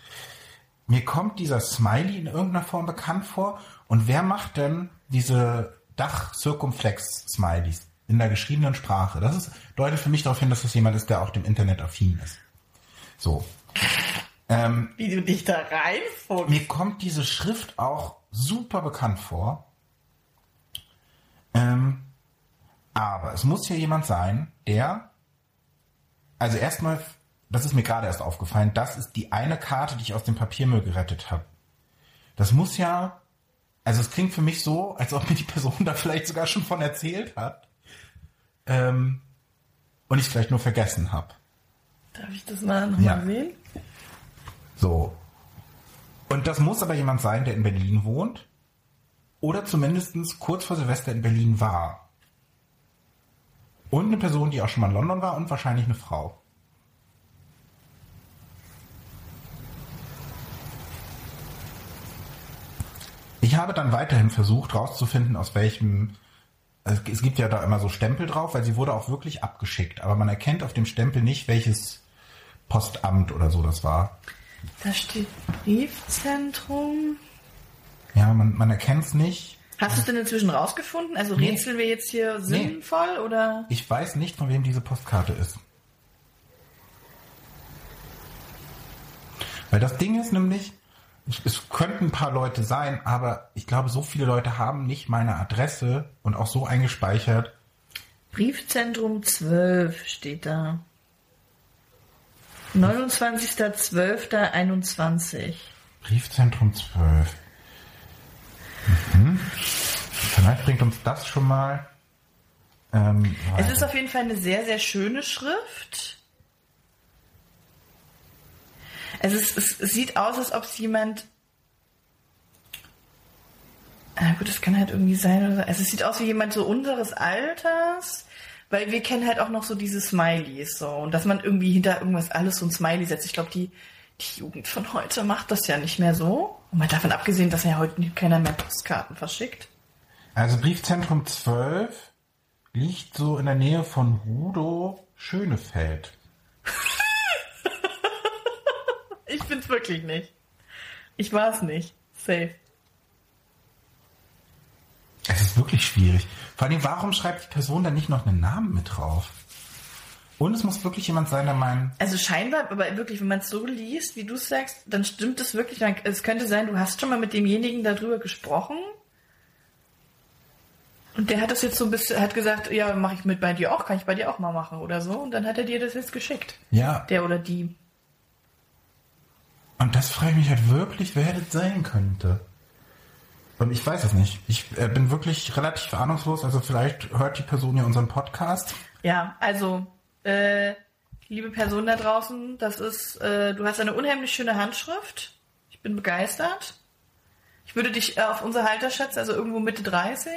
Mir kommt dieser Smiley in irgendeiner Form bekannt vor. Und wer macht denn diese Dach-Circumflex-Smileys in der geschriebenen Sprache? Das ist, deutet für mich darauf hin, dass das jemand ist, der auch dem Internet affin ist. So. Ähm, Wie du dich da reinfuchst. mir kommt diese Schrift auch super bekannt vor. Ähm, aber es muss hier jemand sein, der, also erstmal, das ist mir gerade erst aufgefallen, das ist die eine Karte, die ich aus dem Papiermüll gerettet habe. Das muss ja, also es klingt für mich so, als ob mir die Person da vielleicht sogar schon von erzählt hat. Ähm, und ich vielleicht nur vergessen habe. Darf ich das mal nochmal Ja. sehen? So. Und das muss aber jemand sein, der in Berlin wohnt. Oder zumindest kurz vor Silvester in Berlin war. Und eine Person, die auch schon mal in London war und wahrscheinlich eine Frau. Ich habe dann weiterhin versucht herauszufinden, aus welchem. Es gibt ja da immer so Stempel drauf, weil sie wurde auch wirklich abgeschickt. Aber man erkennt auf dem Stempel nicht, welches Postamt oder so das war. Da steht Briefzentrum. Ja, man, man erkennt es nicht. Hast du es denn inzwischen rausgefunden? Also Nee. rätseln wir jetzt hier sinnvoll oder? Ich weiß nicht, von wem diese Postkarte ist. Weil das Ding ist nämlich, es- es könnten ein paar Leute sein, aber ich glaube, so viele Leute haben nicht meine Adresse und auch so eingespeichert. Briefzentrum 12 steht da. 29.12.21. Briefzentrum 12. Mhm. Vielleicht bringt uns das schon mal. Ähm, Es ist auf jeden Fall eine sehr, sehr schöne Schrift. Es, es, es sieht aus, als ob es jemand. Ah, gut, das kann halt irgendwie sein. Oder so. Also es sieht aus wie jemand so unseres Alters, weil wir kennen halt auch noch so diese Smileys so und dass man irgendwie hinter irgendwas alles so ein Smiley setzt. Ich glaube, die, die Jugend von heute macht das ja nicht mehr so. Und mal davon abgesehen, dass ja heute keiner mehr Postkarten verschickt. Also Briefzentrum 12 liegt so in der Nähe von Rudow, Schönefeld. [laughs] Ich bin's wirklich nicht. Ich war's nicht. Safe. Es ist wirklich schwierig. Vor allem, warum schreibt die Person dann nicht noch einen Namen mit drauf? Und es muss wirklich jemand sein, der meinen. Also scheinbar, aber wirklich, wenn man es so liest, wie du sagst, dann stimmt es wirklich. Dann- Es könnte sein, du hast schon mal mit demjenigen darüber gesprochen. Und der hat das jetzt so ein bisschen, hat gesagt, ja, mache ich mit bei dir auch, kann ich bei dir auch mal machen oder so. Und dann hat er dir das jetzt geschickt. Ja, Der oder die. und das frage ich mich halt wirklich, wer das sein könnte. Und ich weiß es nicht. Ich äh, bin wirklich relativ ahnungslos. Also vielleicht hört die Person ja unseren Podcast. Ja, also, äh, liebe Person da draußen, das ist, äh, du hast eine unheimlich schöne Handschrift. Ich bin begeistert. Ich würde dich äh, auf unser Alter schätzen, also irgendwo Mitte 30.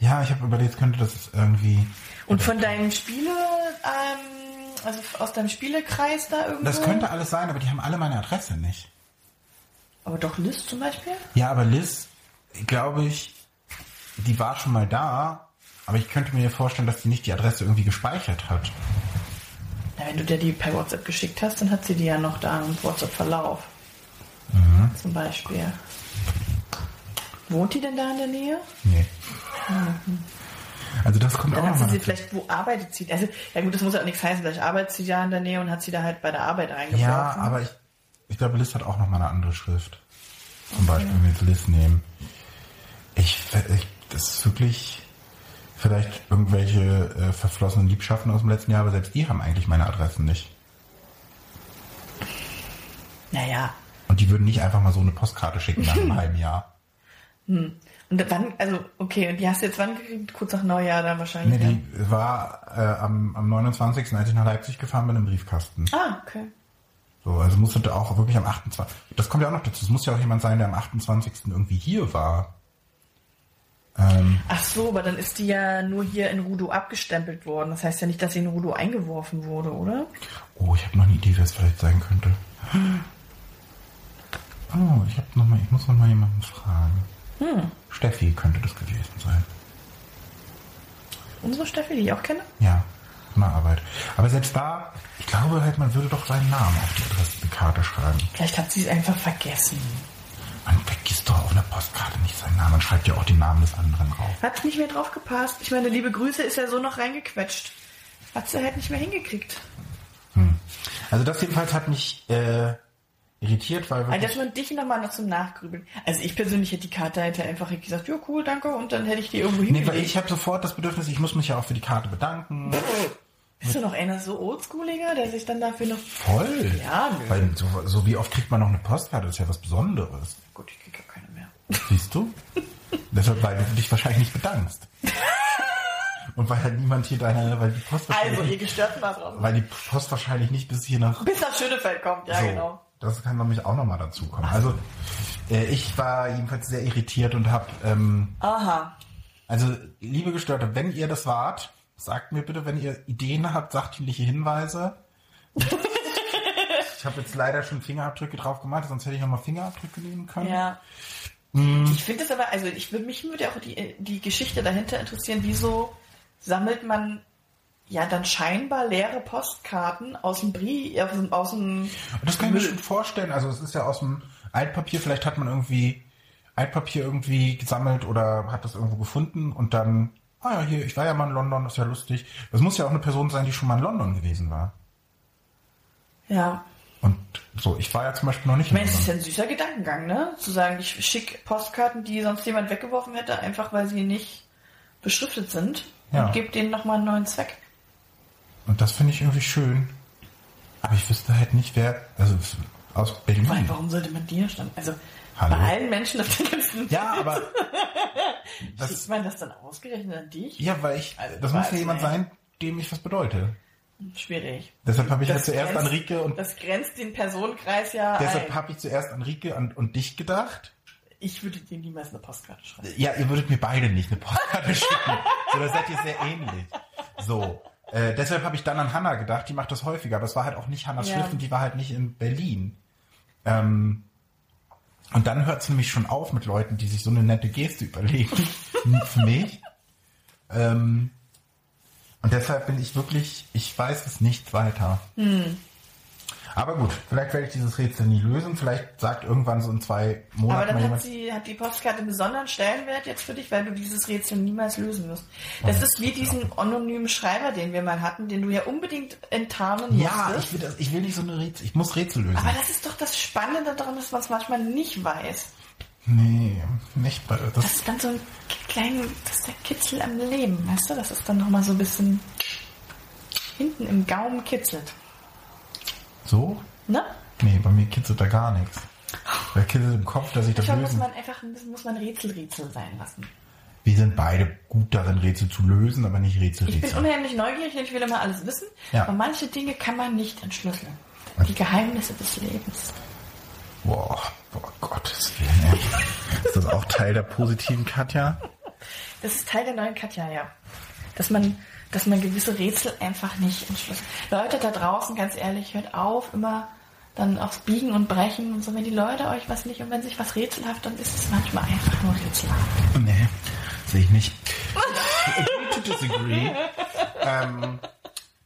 Ja, ich habe überlegt, könnte das irgendwie. Und von deinem Spiele, ähm, also aus deinem Spielekreis da irgendwo? Das könnte alles sein, aber die haben alle meine Adresse nicht. Aber doch Liz zum Beispiel? Ja, aber Liz, glaube ich, die war schon mal da, aber ich könnte mir vorstellen, dass sie nicht die Adresse irgendwie gespeichert hat. Na, wenn du dir die per WhatsApp geschickt hast, dann hat sie die ja noch da im WhatsApp-Verlauf. Mhm. Zum Beispiel. Wohnt die denn da in der Nähe? Nee. Also das kommt Dann auch hat sie vielleicht, wo arbeitet sie? Also, ja gut, das muss ja auch nichts heißen, vielleicht arbeitet sie da in der Nähe und hat sie da halt bei der Arbeit eingeworfen. Ja, aber ich, ich glaube, Liz hat auch noch mal eine andere Schrift. Zum Beispiel, wenn wir jetzt Liz nehmen. Ich, ich das ist wirklich vielleicht irgendwelche äh, verflossenen Liebschaften aus dem letzten Jahr, aber selbst die haben eigentlich meine Adressen nicht. Naja. Und die würden nicht einfach mal so eine Postkarte schicken nach einem [laughs] halben Jahr. Und wann, also, okay, und die hast du jetzt wann gekriegt? Kurz nach Neujahr dann Nee, wahrscheinlich. ja? die war äh, am, am 29., als ich nach Leipzig gefahren bin, im Briefkasten. Ah, okay. So, also musste auch wirklich am 28. Das kommt ja auch noch dazu. Es muss ja auch jemand sein, der am 28. irgendwie hier war. Ähm, Ach so, aber dann ist die ja nur hier in Rudo abgestempelt worden. Das heißt ja nicht, dass sie in Rudo eingeworfen wurde, oder? oh, ich habe noch eine Idee, wer es vielleicht sein könnte. Oh, ich habe noch mal, ich muss noch mal jemanden fragen. Steffi könnte das gewesen sein. Unsere Steffi, die ich auch kenne? Ja, der Arbeit. Aber selbst da, ich glaube halt, man würde doch seinen Namen auf die Adressenkarte schreiben. Vielleicht hat sie es einfach vergessen. Man vergisst doch auf einer Postkarte nicht seinen Namen. Man schreibt ja auch den Namen des anderen drauf. Hat nicht mehr drauf gepasst. Ich meine, liebe Grüße ist ja so noch reingequetscht. Hat sie halt nicht mehr hingekriegt. Also das jedenfalls hat mich äh, irritiert, weil Also, wirklich, dass man dich nochmal noch zum Nachgrübeln. Also ich persönlich hätte die Karte hätte einfach gesagt, ja cool, danke, und dann hätte ich die irgendwo nee, hingelegt. weil ich habe sofort das Bedürfnis, ich muss mich ja auch für die Karte bedanken. [laughs] Bist du noch einer so oldschooliger, der sich dann dafür noch... Voll. Ja, nö. Weil so, so wie oft kriegt man noch eine Postkarte, das ist ja was Besonderes. Gut, ich krieg ja keine mehr. Siehst du? Deshalb, weil du dich wahrscheinlich nicht bedankst. [laughs] Und weil halt niemand hier deine, weil die Post wahrscheinlich, Also, ihr gestörten war draußen. weil die Post wahrscheinlich nicht bis hier nach Bis nach Schönefeld kommt, ja So, genau. Das kann nämlich auch nochmal dazu kommen. Also äh, ich war jedenfalls sehr irritiert und habe, ähm, Aha. also liebe Gestörte, wenn ihr das wart, sagt mir bitte, wenn ihr Ideen habt, sachdienliche Hinweise. [laughs] ich habe jetzt leider schon Fingerabdrücke drauf gemacht, sonst hätte ich nochmal Fingerabdrücke nehmen können. Ja. Mhm. Ich finde es aber, also ich würde mich würde auch die, die Geschichte dahinter interessieren, wieso sammelt man ja dann scheinbar leere Postkarten aus dem Brief, aus dem, aus dem das kann ich mir schon vorstellen. Also es ist ja aus dem Altpapier, vielleicht hat man irgendwie Altpapier irgendwie gesammelt oder hat das irgendwo gefunden und dann, ah ja, hier, ich war ja mal in London, das ist ja lustig. Das muss ja auch eine Person sein, die schon mal in London gewesen war. ja. Und so, ich war ja zum Beispiel noch nicht Ich meine, es ist ja ein süßer Gedankengang, ne? Zu sagen, ich schicke Postkarten, die sonst jemand weggeworfen hätte, einfach weil sie nicht beschriftet sind Ja. und gebe denen nochmal einen neuen Zweck. Und das finde ich irgendwie schön. Aber ich wüsste halt nicht, wer, also aus Berlin. Weil, warum sollte man dir dann, also Hallo? bei allen Menschen auf der ganzen Ja, aber das, Schickt man das dann ausgerechnet an dich? ja, weil ich, Also, das muss ja jemand nicht. sein, dem ich was bedeute. Schwierig. Deshalb habe ich ja Das zuerst grenzt- an Rike und Das grenzt den Personenkreis ja deshalb habe ich zuerst an Rike und, und dich gedacht. Ich würde dir niemals eine Postkarte schreiben. Ja, ihr würdet mir beide nicht eine Postkarte [laughs] schicken. So, da seid ihr sehr ähnlich. So. Äh, deshalb habe ich dann an Hannah gedacht, die macht das häufiger, aber es war halt auch nicht Hannas Ja. Schrift und die war halt nicht in Berlin. Ähm, Und dann hört es nämlich schon auf mit Leuten, die sich so eine nette Geste überlegen. [laughs] für mich. Ähm, und deshalb bin ich wirklich, ich weiß es nicht weiter. Aber gut, vielleicht werde ich dieses Rätsel nie lösen. Vielleicht sagt irgendwann so in zwei Aber Monaten dann mal hat, jemand. sie, hat die Postkarte einen besonderen Stellenwert jetzt für dich, weil du dieses Rätsel niemals lösen wirst. Das ist wie diesen anonymen Schreiber, den wir mal hatten, den du ja unbedingt enttarnen Ja, musstest. ich will, das, ich will nicht so eine Rätsel. Ich muss Rätsel lösen. Aber das ist doch das Spannende daran, dass man es manchmal nicht weiß. nee, nicht bei Das das. ist dann so ein kleiner, das ist der Kitzel am Leben, weißt du? Das ist dann nochmal so ein bisschen hinten im Gaumen kitzelt. So? Ne? Nee, bei mir kitzelt da gar nichts. Bei kitzelt im Kopf, dass ich das muss lösen. man einfach ein bisschen, muss man Rätsel-Rätsel sein lassen. Wir sind beide gut darin, Rätsel zu lösen, aber nicht Rätsel, Ich bin Rätsel. unheimlich neugierig und ich will immer alles wissen, Ja. aber manche Dinge kann man nicht entschlüsseln. Die Geheimnisse des Lebens. Boah, boah, Gottes Willen. ey. Ist das auch Teil der positiven Katja? Das ist Teil der neuen Katja, ja. Dass man, dass man gewisse Rätsel einfach nicht entschlüsselt. Leute da draußen, ganz ehrlich, hört auf, immer dann aufs Biegen und Brechen und so. Wenn die Leute euch was nicht und wenn sich was rätselhaft, dann ist es manchmal einfach nur rätselhaft. Nee, sehe ich nicht. [laughs] Agree to disagree. ähm,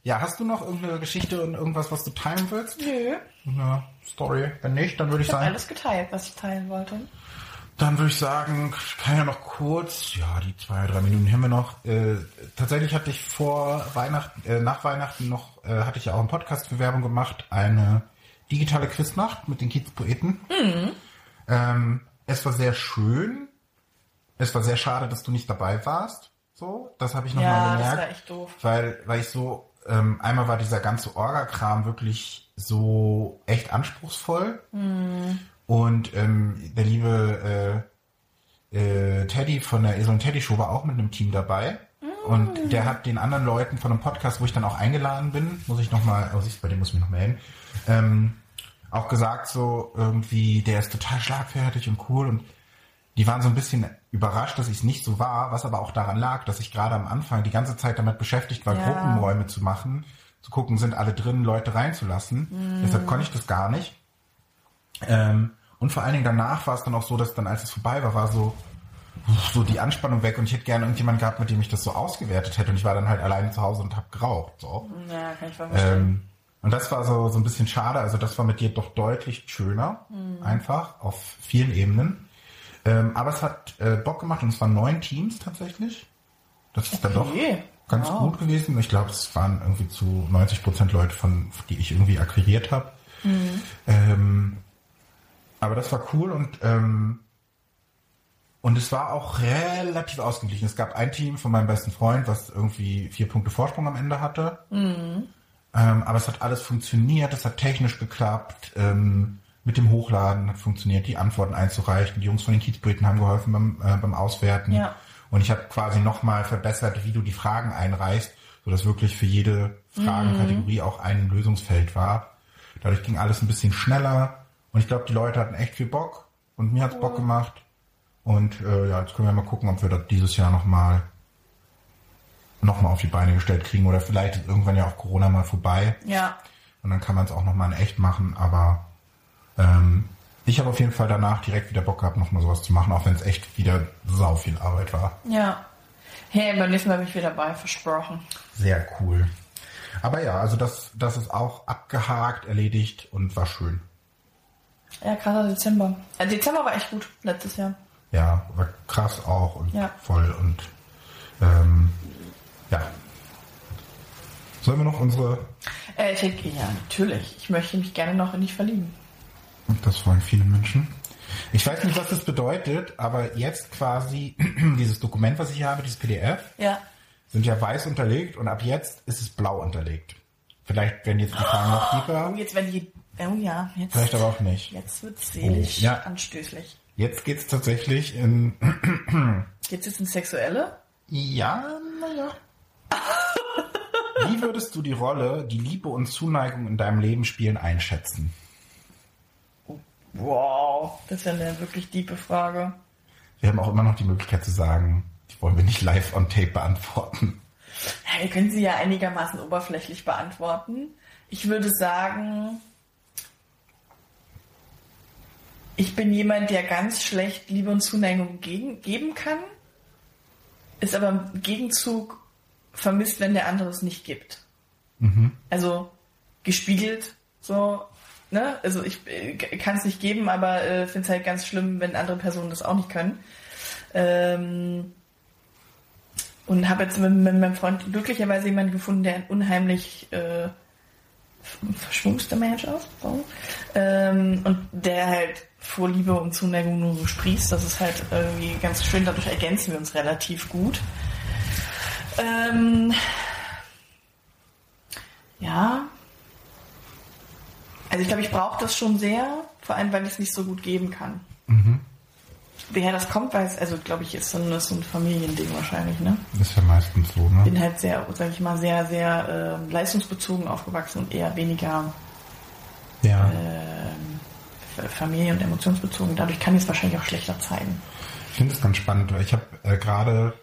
ja, hast du noch irgendeine Geschichte und irgendwas, was du teilen willst? Nö. Eine Story? Wenn nicht, dann würde ich Ich habe sagen, alles geteilt, was ich teilen wollte. Dann würde ich sagen, ich kann ja noch kurz, ja, die zwei, drei Minuten haben wir noch. Äh, tatsächlich hatte ich vor Weihnachten, äh, nach Weihnachten noch, äh, hatte ich ja auch einen Podcast für Werbung gemacht, eine digitale Quiznacht mit den Kiezpoeten. Ähm, es war sehr schön. Es war sehr schade, dass du nicht dabei warst. So, das habe ich nochmal Ja, das gemerkt. war echt doof. Weil, weil ich so, ähm, einmal war dieser ganze Orga-Kram wirklich so echt anspruchsvoll. Und ähm, der liebe äh, äh, Teddy von der Esel und Teddy Show war auch mit einem Team dabei. Und der hat den anderen Leuten von einem Podcast, wo ich dann auch eingeladen bin, muss ich nochmal, oh, siehst, bei dem muss ich mich noch melden, ähm, auch gesagt so irgendwie, der ist total schlagfertig und cool und die waren so ein bisschen überrascht, dass ich es nicht so war, was aber auch daran lag, dass ich gerade am Anfang die ganze Zeit damit beschäftigt war, Ja. Gruppenräume zu machen, zu gucken, sind alle drin, Leute reinzulassen. Deshalb konnte ich das gar nicht. Ähm, und vor allen Dingen danach war es dann auch so, dass dann, als es vorbei war, war so, so die Anspannung weg und ich hätte gerne irgendjemanden gehabt, mit dem ich das so ausgewertet hätte und ich war dann halt alleine zu Hause und habe geraucht. So. Ja, kann ich verstehen. Ähm, und das war so, so ein bisschen schade. Also das war mit dir doch deutlich schöner. Einfach. Auf vielen Ebenen. Ähm, aber es hat äh, Bock gemacht und es waren neun Teams tatsächlich. Das ist dann doch Okay. ganz Wow. gut gewesen. Ich glaube, es waren irgendwie zu 90 Prozent Leute, von, die ich irgendwie akquiriert habe. Ähm, aber das war cool und ähm, und es war auch relativ ausgeglichen. Es gab ein Team von meinem besten Freund, was irgendwie vier Punkte Vorsprung am Ende hatte. Ähm, aber es hat alles funktioniert, es hat technisch geklappt, ähm, mit dem Hochladen hat funktioniert, die Antworten einzureichen. Die Jungs von den Kiezbriten haben geholfen beim, äh, beim Auswerten. Ja. Und ich habe quasi nochmal verbessert, wie du die Fragen einreichst, sodass wirklich für jede Fragenkategorie auch ein Lösungsfeld war. Dadurch ging alles ein bisschen schneller und ich glaube, die Leute hatten echt viel Bock und mir hat's Bock gemacht. Und äh, ja, jetzt können wir mal gucken, ob wir das dieses Jahr nochmal noch mal auf die Beine gestellt kriegen oder vielleicht ist irgendwann ja auch Corona mal vorbei Ja. und dann kann man es auch nochmal in echt machen, aber ähm, ich habe auf jeden Fall danach direkt wieder Bock gehabt, nochmal sowas zu machen, auch wenn es echt wieder sau viel Arbeit war. Ja. Hey, beim nächsten Mal bin ich wieder dabei, versprochen. Sehr cool. Aber ja, also das, das ist auch abgehakt, erledigt und war schön. Ja, krasser Dezember. Äh, Dezember war echt gut, letztes Jahr. Ja, war krass auch und Ja. voll und ähm, ja. Sollen wir noch unsere, Äh, ich denke, ja, natürlich. Ich möchte mich gerne noch in dich verlieben. das wollen viele Menschen. Ich weiß nicht, was das bedeutet, aber jetzt quasi [clears throat] dieses Dokument, was ich hier habe, dieses PDF, Ja. sind ja weiß unterlegt und ab jetzt ist es blau unterlegt. Vielleicht werden jetzt die Fragen noch Oh, tiefer, jetzt werden die. Oh ja, jetzt. vielleicht aber auch nicht. Jetzt wird seelisch Oh, ja. anstößlich. Jetzt geht's tatsächlich in, [clears throat] Geht's jetzt ins Sexuelle? ja, naja. Wie würdest du die Rolle, die Liebe und Zuneigung in deinem Leben spielen, einschätzen? Wow, das ist ja eine wirklich tiefe Frage. Wir haben auch immer noch die Möglichkeit zu sagen, die wollen wir nicht live on tape beantworten. Ja, wir können sie ja einigermaßen oberflächlich beantworten. Ich würde sagen, ich bin jemand, der ganz schlecht Liebe und Zuneigung gegen, geben kann, ist aber im Gegenzug vermisst, wenn der andere es nicht gibt. Also gespiegelt, so, ne? Also ich äh, kann es nicht geben, aber äh, finde es halt ganz schlimm, wenn andere Personen das auch nicht können. Ähm, und habe jetzt mit, mit meinem Freund glücklicherweise jemanden gefunden, der ein unheimlich äh, verschwungster Mensch ist. So. Ähm, und der halt vor Liebe und Zuneigung nur so sprießt. Das ist halt irgendwie ganz schön. Dadurch ergänzen wir uns relativ gut. Ähm, ja. Also ich glaube, ich brauche das schon sehr, vor allem weil ich es nicht so gut geben kann. Woher das kommt, weiß, also glaube ich, ist so ein, so ein Familiending wahrscheinlich, ne? Ist ja meistens so, ne? Bin halt sehr, sage ich mal, sehr, sehr äh, leistungsbezogen aufgewachsen und eher weniger Ja. Äh, Familie- und emotionsbezogen. Dadurch kann ich es wahrscheinlich auch schlechter zeigen. Ich finde es ganz spannend, weil ich habe äh, gerade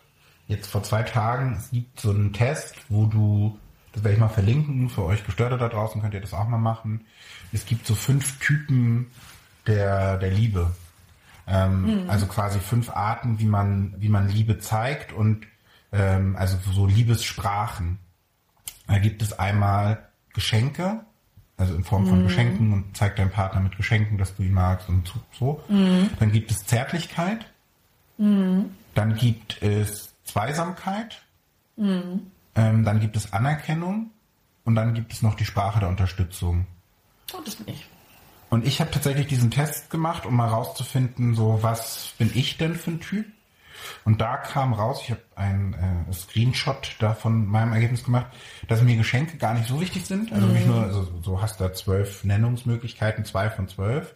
jetzt vor zwei Tagen, es gibt so einen Test, wo du, das werde ich mal verlinken, für euch Gestörte da draußen könnt ihr das auch mal machen. Es gibt so fünf Typen der, der Liebe. Ähm, Also quasi fünf Arten, wie man, wie man Liebe zeigt und ähm, also so Liebessprachen. Da gibt es einmal Geschenke, also in Form von Geschenken und zeigt deinem Partner mit Geschenken, dass du ihn magst und so. Dann gibt es Zärtlichkeit. Dann gibt es Zweisamkeit. Ähm, dann gibt es Anerkennung. Und dann gibt es noch die Sprache der Unterstützung. Oh, das bin ich. Und ich habe tatsächlich diesen Test gemacht, um mal rauszufinden, so was bin ich denn für ein Typ? Und da kam raus, ich habe einen äh, Screenshot da von meinem Ergebnis gemacht, dass mir Geschenke gar nicht so wichtig sind. Also nicht nur, also so hast da zwölf Nennungsmöglichkeiten, zwei von zwölf.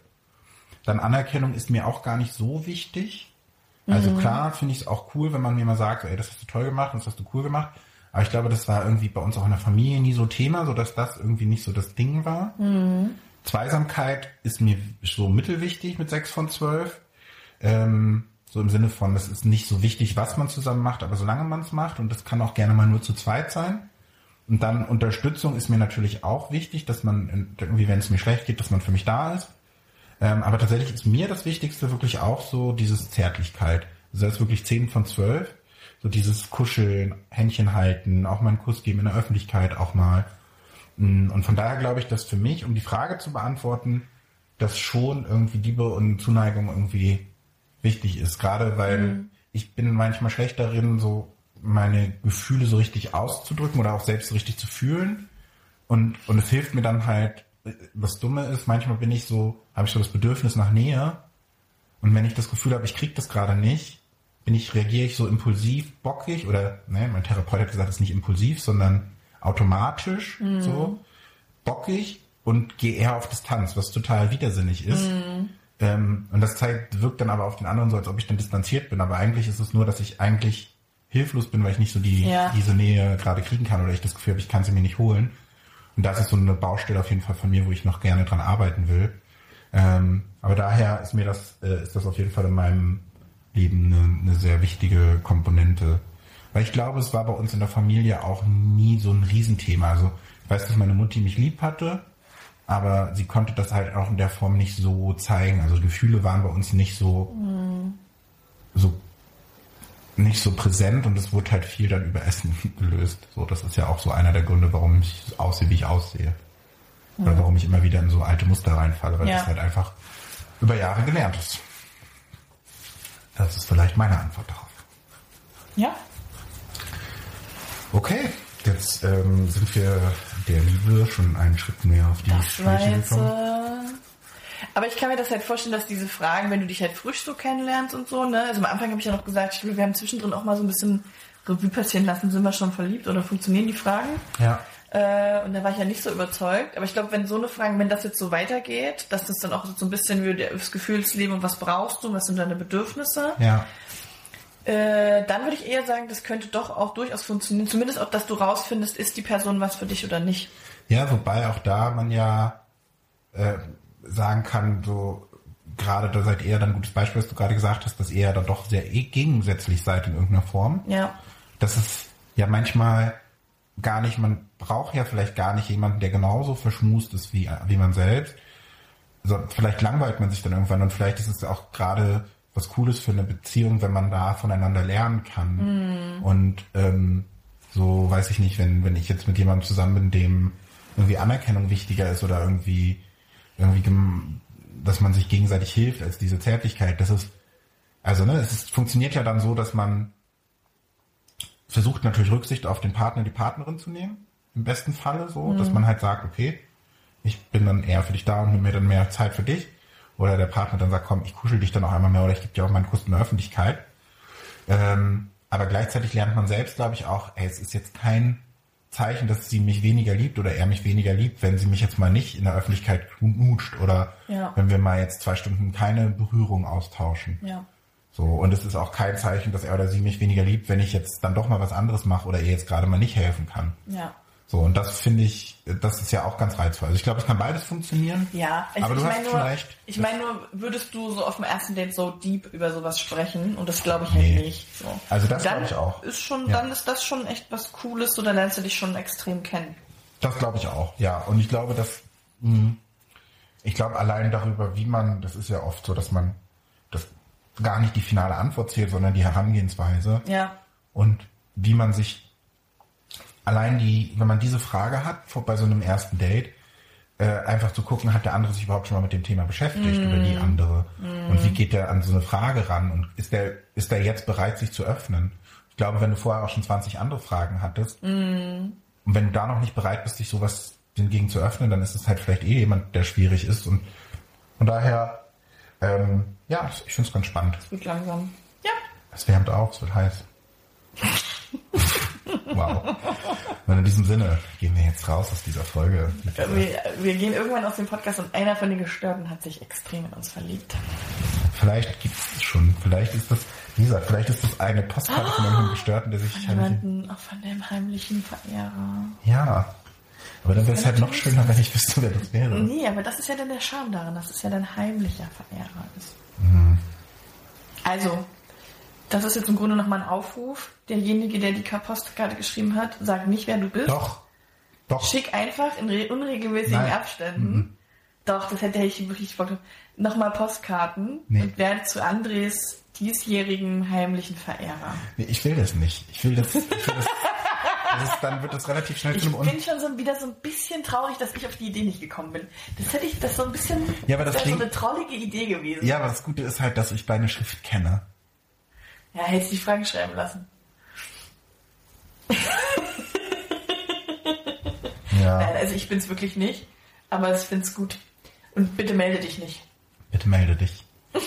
Dann Anerkennung ist mir auch gar nicht so wichtig. Also klar finde ich es auch cool, wenn man mir mal sagt, ey, das hast du toll gemacht und das hast du cool gemacht. Aber ich glaube, das war irgendwie bei uns auch in der Familie nie so Thema, so dass das irgendwie nicht so das Ding war. Zweisamkeit ist mir so mittelwichtig mit sechs von zwölf. Ähm, so im Sinne von, das ist nicht so wichtig, was man zusammen macht, aber solange man es macht und das kann auch gerne mal nur zu zweit sein. Und dann Unterstützung ist mir natürlich auch wichtig, dass man irgendwie, wenn es mir schlecht geht, dass man für mich da ist. Ähm, aber tatsächlich ist mir das Wichtigste wirklich auch so dieses Zärtlichkeit. Also das ist wirklich 10 von 12. So dieses Kuscheln, Händchen halten, auch mal einen Kuss geben in der Öffentlichkeit auch mal. Mm, Und von daher glaube ich, dass für mich, um die Frage zu beantworten, dass schon irgendwie Liebe und Zuneigung irgendwie wichtig ist. Gerade weil ich bin manchmal schlecht darin, so meine Gefühle so richtig auszudrücken oder auch selbst so richtig zu fühlen. Und, und es hilft mir dann halt, was Dumme ist, manchmal bin ich so, habe ich so das Bedürfnis nach Nähe. Und wenn ich das Gefühl habe, ich krieg das gerade nicht, bin ich, reagiere ich so impulsiv, bockig oder, ne, mein Therapeut hat gesagt, es ist nicht impulsiv, sondern automatisch, so, bockig und gehe eher auf Distanz, was total widersinnig ist. Ähm, und das zeigt, wirkt dann aber auf den anderen so, als ob ich dann distanziert bin. Aber eigentlich ist es nur, dass ich eigentlich hilflos bin, weil ich nicht so die, Ja. diese Nähe gerade kriegen kann oder ich das Gefühl habe, ich kann sie mir nicht holen. Und das ist so eine Baustelle auf jeden Fall von mir, wo ich noch gerne dran arbeiten will. Ähm, aber daher ist mir das, äh, ist das auf jeden Fall in meinem Leben eine, eine sehr wichtige Komponente. Weil ich glaube, es war bei uns in der Familie auch nie so ein Riesenthema. Also ich weiß, dass meine Mutti mich lieb hatte, aber sie konnte das halt auch in der Form nicht so zeigen. Also Gefühle waren bei uns nicht so, so nicht so präsent und es wurde halt viel dann über Essen [laughs] gelöst. So, das ist ja auch so einer der Gründe, warum ich aussehe, wie ich aussehe. Oder warum ich immer wieder in so alte Muster reinfalle, weil Ja. das halt einfach über Jahre gelernt ist. Das ist vielleicht meine Antwort darauf. Ja? Okay, jetzt ähm, sind wir der Liebe schon einen Schritt mehr auf die jetzt, gekommen. aber ich kann mir das halt vorstellen, dass diese Fragen, wenn du dich halt frisch so kennenlernst und so, ne? Also am Anfang habe ich ja noch gesagt, ich wir haben zwischendrin auch mal so ein bisschen Revue passieren lassen, sind wir schon verliebt oder funktionieren die Fragen? Ja, Äh, und da war ich ja nicht so überzeugt. Aber ich glaube, wenn so eine Frage, wenn das jetzt so weitergeht, dass das dann auch so ein bisschen wie das Gefühlsleben und was brauchst du, was sind deine Bedürfnisse, ja, äh, dann würde ich eher sagen, das könnte doch auch durchaus funktionieren. Zumindest auch, dass du rausfindest, ist die Person was für dich oder nicht. ja, wobei auch da man ja äh, sagen kann, so gerade da seid ihr dann ein gutes Beispiel, was du gerade gesagt hast, dass ihr ja dann doch sehr eh gegensätzlich seid in irgendeiner Form. Ja. Das ist ja manchmal gar nicht, man braucht ja vielleicht gar nicht jemanden, der genauso verschmust ist wie, wie man selbst. so, vielleicht langweilt man sich dann irgendwann und vielleicht ist es auch gerade was Cooles für eine Beziehung, wenn man da voneinander lernen kann. Und ähm, so weiß ich nicht, wenn, wenn ich jetzt mit jemandem zusammen bin, dem irgendwie Anerkennung wichtiger ist oder irgendwie, irgendwie, dass man sich gegenseitig hilft als diese Zärtlichkeit. Das ist, also ne, es ist, funktioniert ja dann so, dass man versucht natürlich Rücksicht auf den Partner, die Partnerin zu nehmen. Im besten Falle so, dass man halt sagt, okay, ich bin dann eher für dich da und nehme mir dann mehr Zeit für dich. Oder der Partner dann sagt, komm, ich kuschel dich dann auch einmal mehr oder ich gebe dir auch meinen Kuss in der Öffentlichkeit. Ähm, aber gleichzeitig lernt man selbst, glaube ich, auch, ey, es ist jetzt kein Zeichen, dass sie mich weniger liebt oder er mich weniger liebt, wenn sie mich jetzt mal nicht in der Öffentlichkeit knutscht oder Ja. wenn wir mal jetzt zwei Stunden keine Berührung austauschen. Ja. So, und es ist auch kein Zeichen, dass er oder sie mich weniger liebt, wenn ich jetzt dann doch mal was anderes mache oder ihr jetzt gerade mal nicht helfen kann. Ja. So, und das finde ich, das ist ja auch ganz reizvoll. Also ich glaube, es kann beides funktionieren. Ja, ich, aber du ich hast meine schon nur, recht. ich meine nur, würdest du so auf dem ersten Date so deep über sowas sprechen? Und das glaube ich halt Nee. nicht. So. Also das glaube ich auch. Ist schon, Ja. Dann ist das schon echt was Cooles, so dann lernst du dich schon extrem kennen. Das glaube ich auch, ja. Und ich glaube, dass, mh, ich glaube allein darüber, wie man, das ist ja oft so, dass man das gar nicht die finale Antwort zählt, sondern die Herangehensweise Ja. und wie man sich allein die, wenn man diese Frage hat vor, bei so einem ersten Date, äh, einfach zu gucken, hat der andere sich überhaupt schon mal mit dem Thema beschäftigt oder die andere und wie geht der an so eine Frage ran und ist der ist der jetzt bereit, sich zu öffnen? Ich glaube, wenn du vorher auch schon 20 andere Fragen hattest und wenn du da noch nicht bereit bist, dich sowas hingegen zu öffnen, dann ist es halt vielleicht eh jemand, der schwierig ist und von daher, ähm, ja, ich finde es ganz spannend. Wird langsam. Ja. Es wärmt auf, es wird heiß. [laughs] wow. Und in diesem Sinne gehen wir jetzt raus aus dieser Folge. Mit dieser- Wir, wir gehen irgendwann aus dem Podcast und einer von den Gestörten hat sich extrem in uns verliebt. Vielleicht gibt es schon, vielleicht ist das, wie gesagt, vielleicht ist das eine Postkarte von irgendeinem Gestörten, der sich heimlich... Jemanden auch von dem heimlichen Verehrer. Ja. Aber dann wäre es halt noch schöner, wenn ich wüsste, wer das wäre. Nee, aber das ist ja dann der Charme daran, dass es ja dein heimlicher Verehrer ist. Mhm. Also, das ist jetzt im Grunde nochmal ein Aufruf. Derjenige, der die Postkarte geschrieben hat, sag nicht, wer du bist. Doch. Doch. Schick einfach in re- unregelmäßigen Nein. Mhm. Abständen. Doch, das hätte ich wirklich Bock. Nochmal Postkarten Nee. und werde zu Andres diesjährigen heimlichen Verehrer. Nee, ich will das nicht. Ich will das... Ich will das, das ist, dann wird das relativ schnell Ich einem... Un bin schon so wieder so ein bisschen traurig, dass ich auf die Idee nicht gekommen bin. Das hätte ich, das so ein bisschen, Ja, aber das wäre so eine trollige Idee gewesen. ja, aber das Gute ist halt, dass ich deine Schrift kenne. Ja, hätte ich die Fragen schreiben lassen. Ja. [laughs] Nein, also ich bin's wirklich nicht, aber ich find's gut. Und bitte melde dich nicht. Bitte melde dich. [laughs]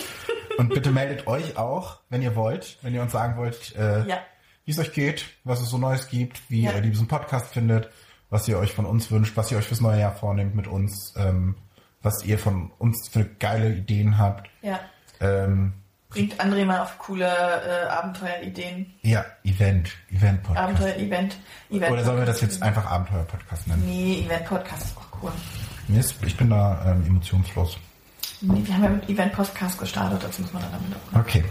Und bitte meldet euch auch, wenn ihr wollt, wenn ihr uns sagen wollt, äh, Ja. wie es euch geht, was es so Neues gibt, wie Ja. ihr diesen Podcast findet, was ihr euch von uns wünscht, was ihr euch fürs neue Jahr vornehmt mit uns, ähm, was ihr von uns für geile Ideen habt. Ja. Ähm, Bringt André mal auf coole äh, Abenteuerideen. ja, Event, Event-Podcast. Abenteuer-Event. Event Oder sollen wir das jetzt einfach Abenteuer-Podcast nennen? Nee, Event-Podcast ist auch cool. Mir ist, ich bin da ähm, emotionslos. Nee, wir haben ja mit Event-Podcast gestartet, das muss man dann damit auch Okay.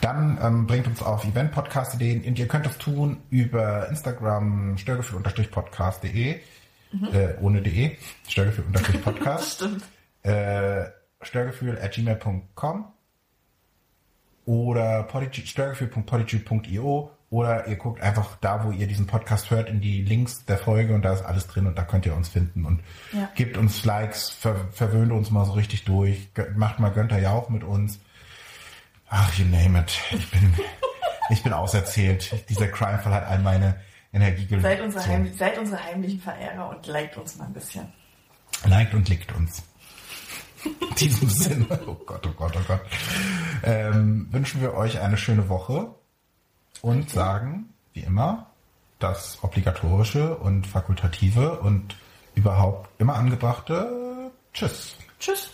Dann ähm, bringt uns auf Event-Podcast-Ideen und ihr könnt das tun über Instagram störgefühl-podcast.de äh, ohne de, störgefühl-podcast [laughs] Stimmt. äh, störgefühl at gmail.com oder podigy- störgefühl.podigy.io oder ihr guckt einfach da, wo ihr diesen Podcast hört, in die Links der Folge und da ist alles drin und da könnt ihr uns finden und Ja. gebt uns Likes, ver verwöhnt uns mal so richtig durch, macht mal Günther Jauch mit uns. Ach, you name it. Ich bin, [laughs] ich bin auserzählt. Dieser Crime-Fall hat all meine Energie gelöst. Seid unsere, heim, seid unsere heimlichen Verehrer und liked uns mal ein bisschen. Liked und lickt uns. [laughs] In diesem Sinne, oh Gott, oh Gott, oh Gott, ähm, wünschen wir euch eine schöne Woche und sagen, wie immer, das obligatorische und fakultative und überhaupt immer angebrachte Tschüss. Tschüss.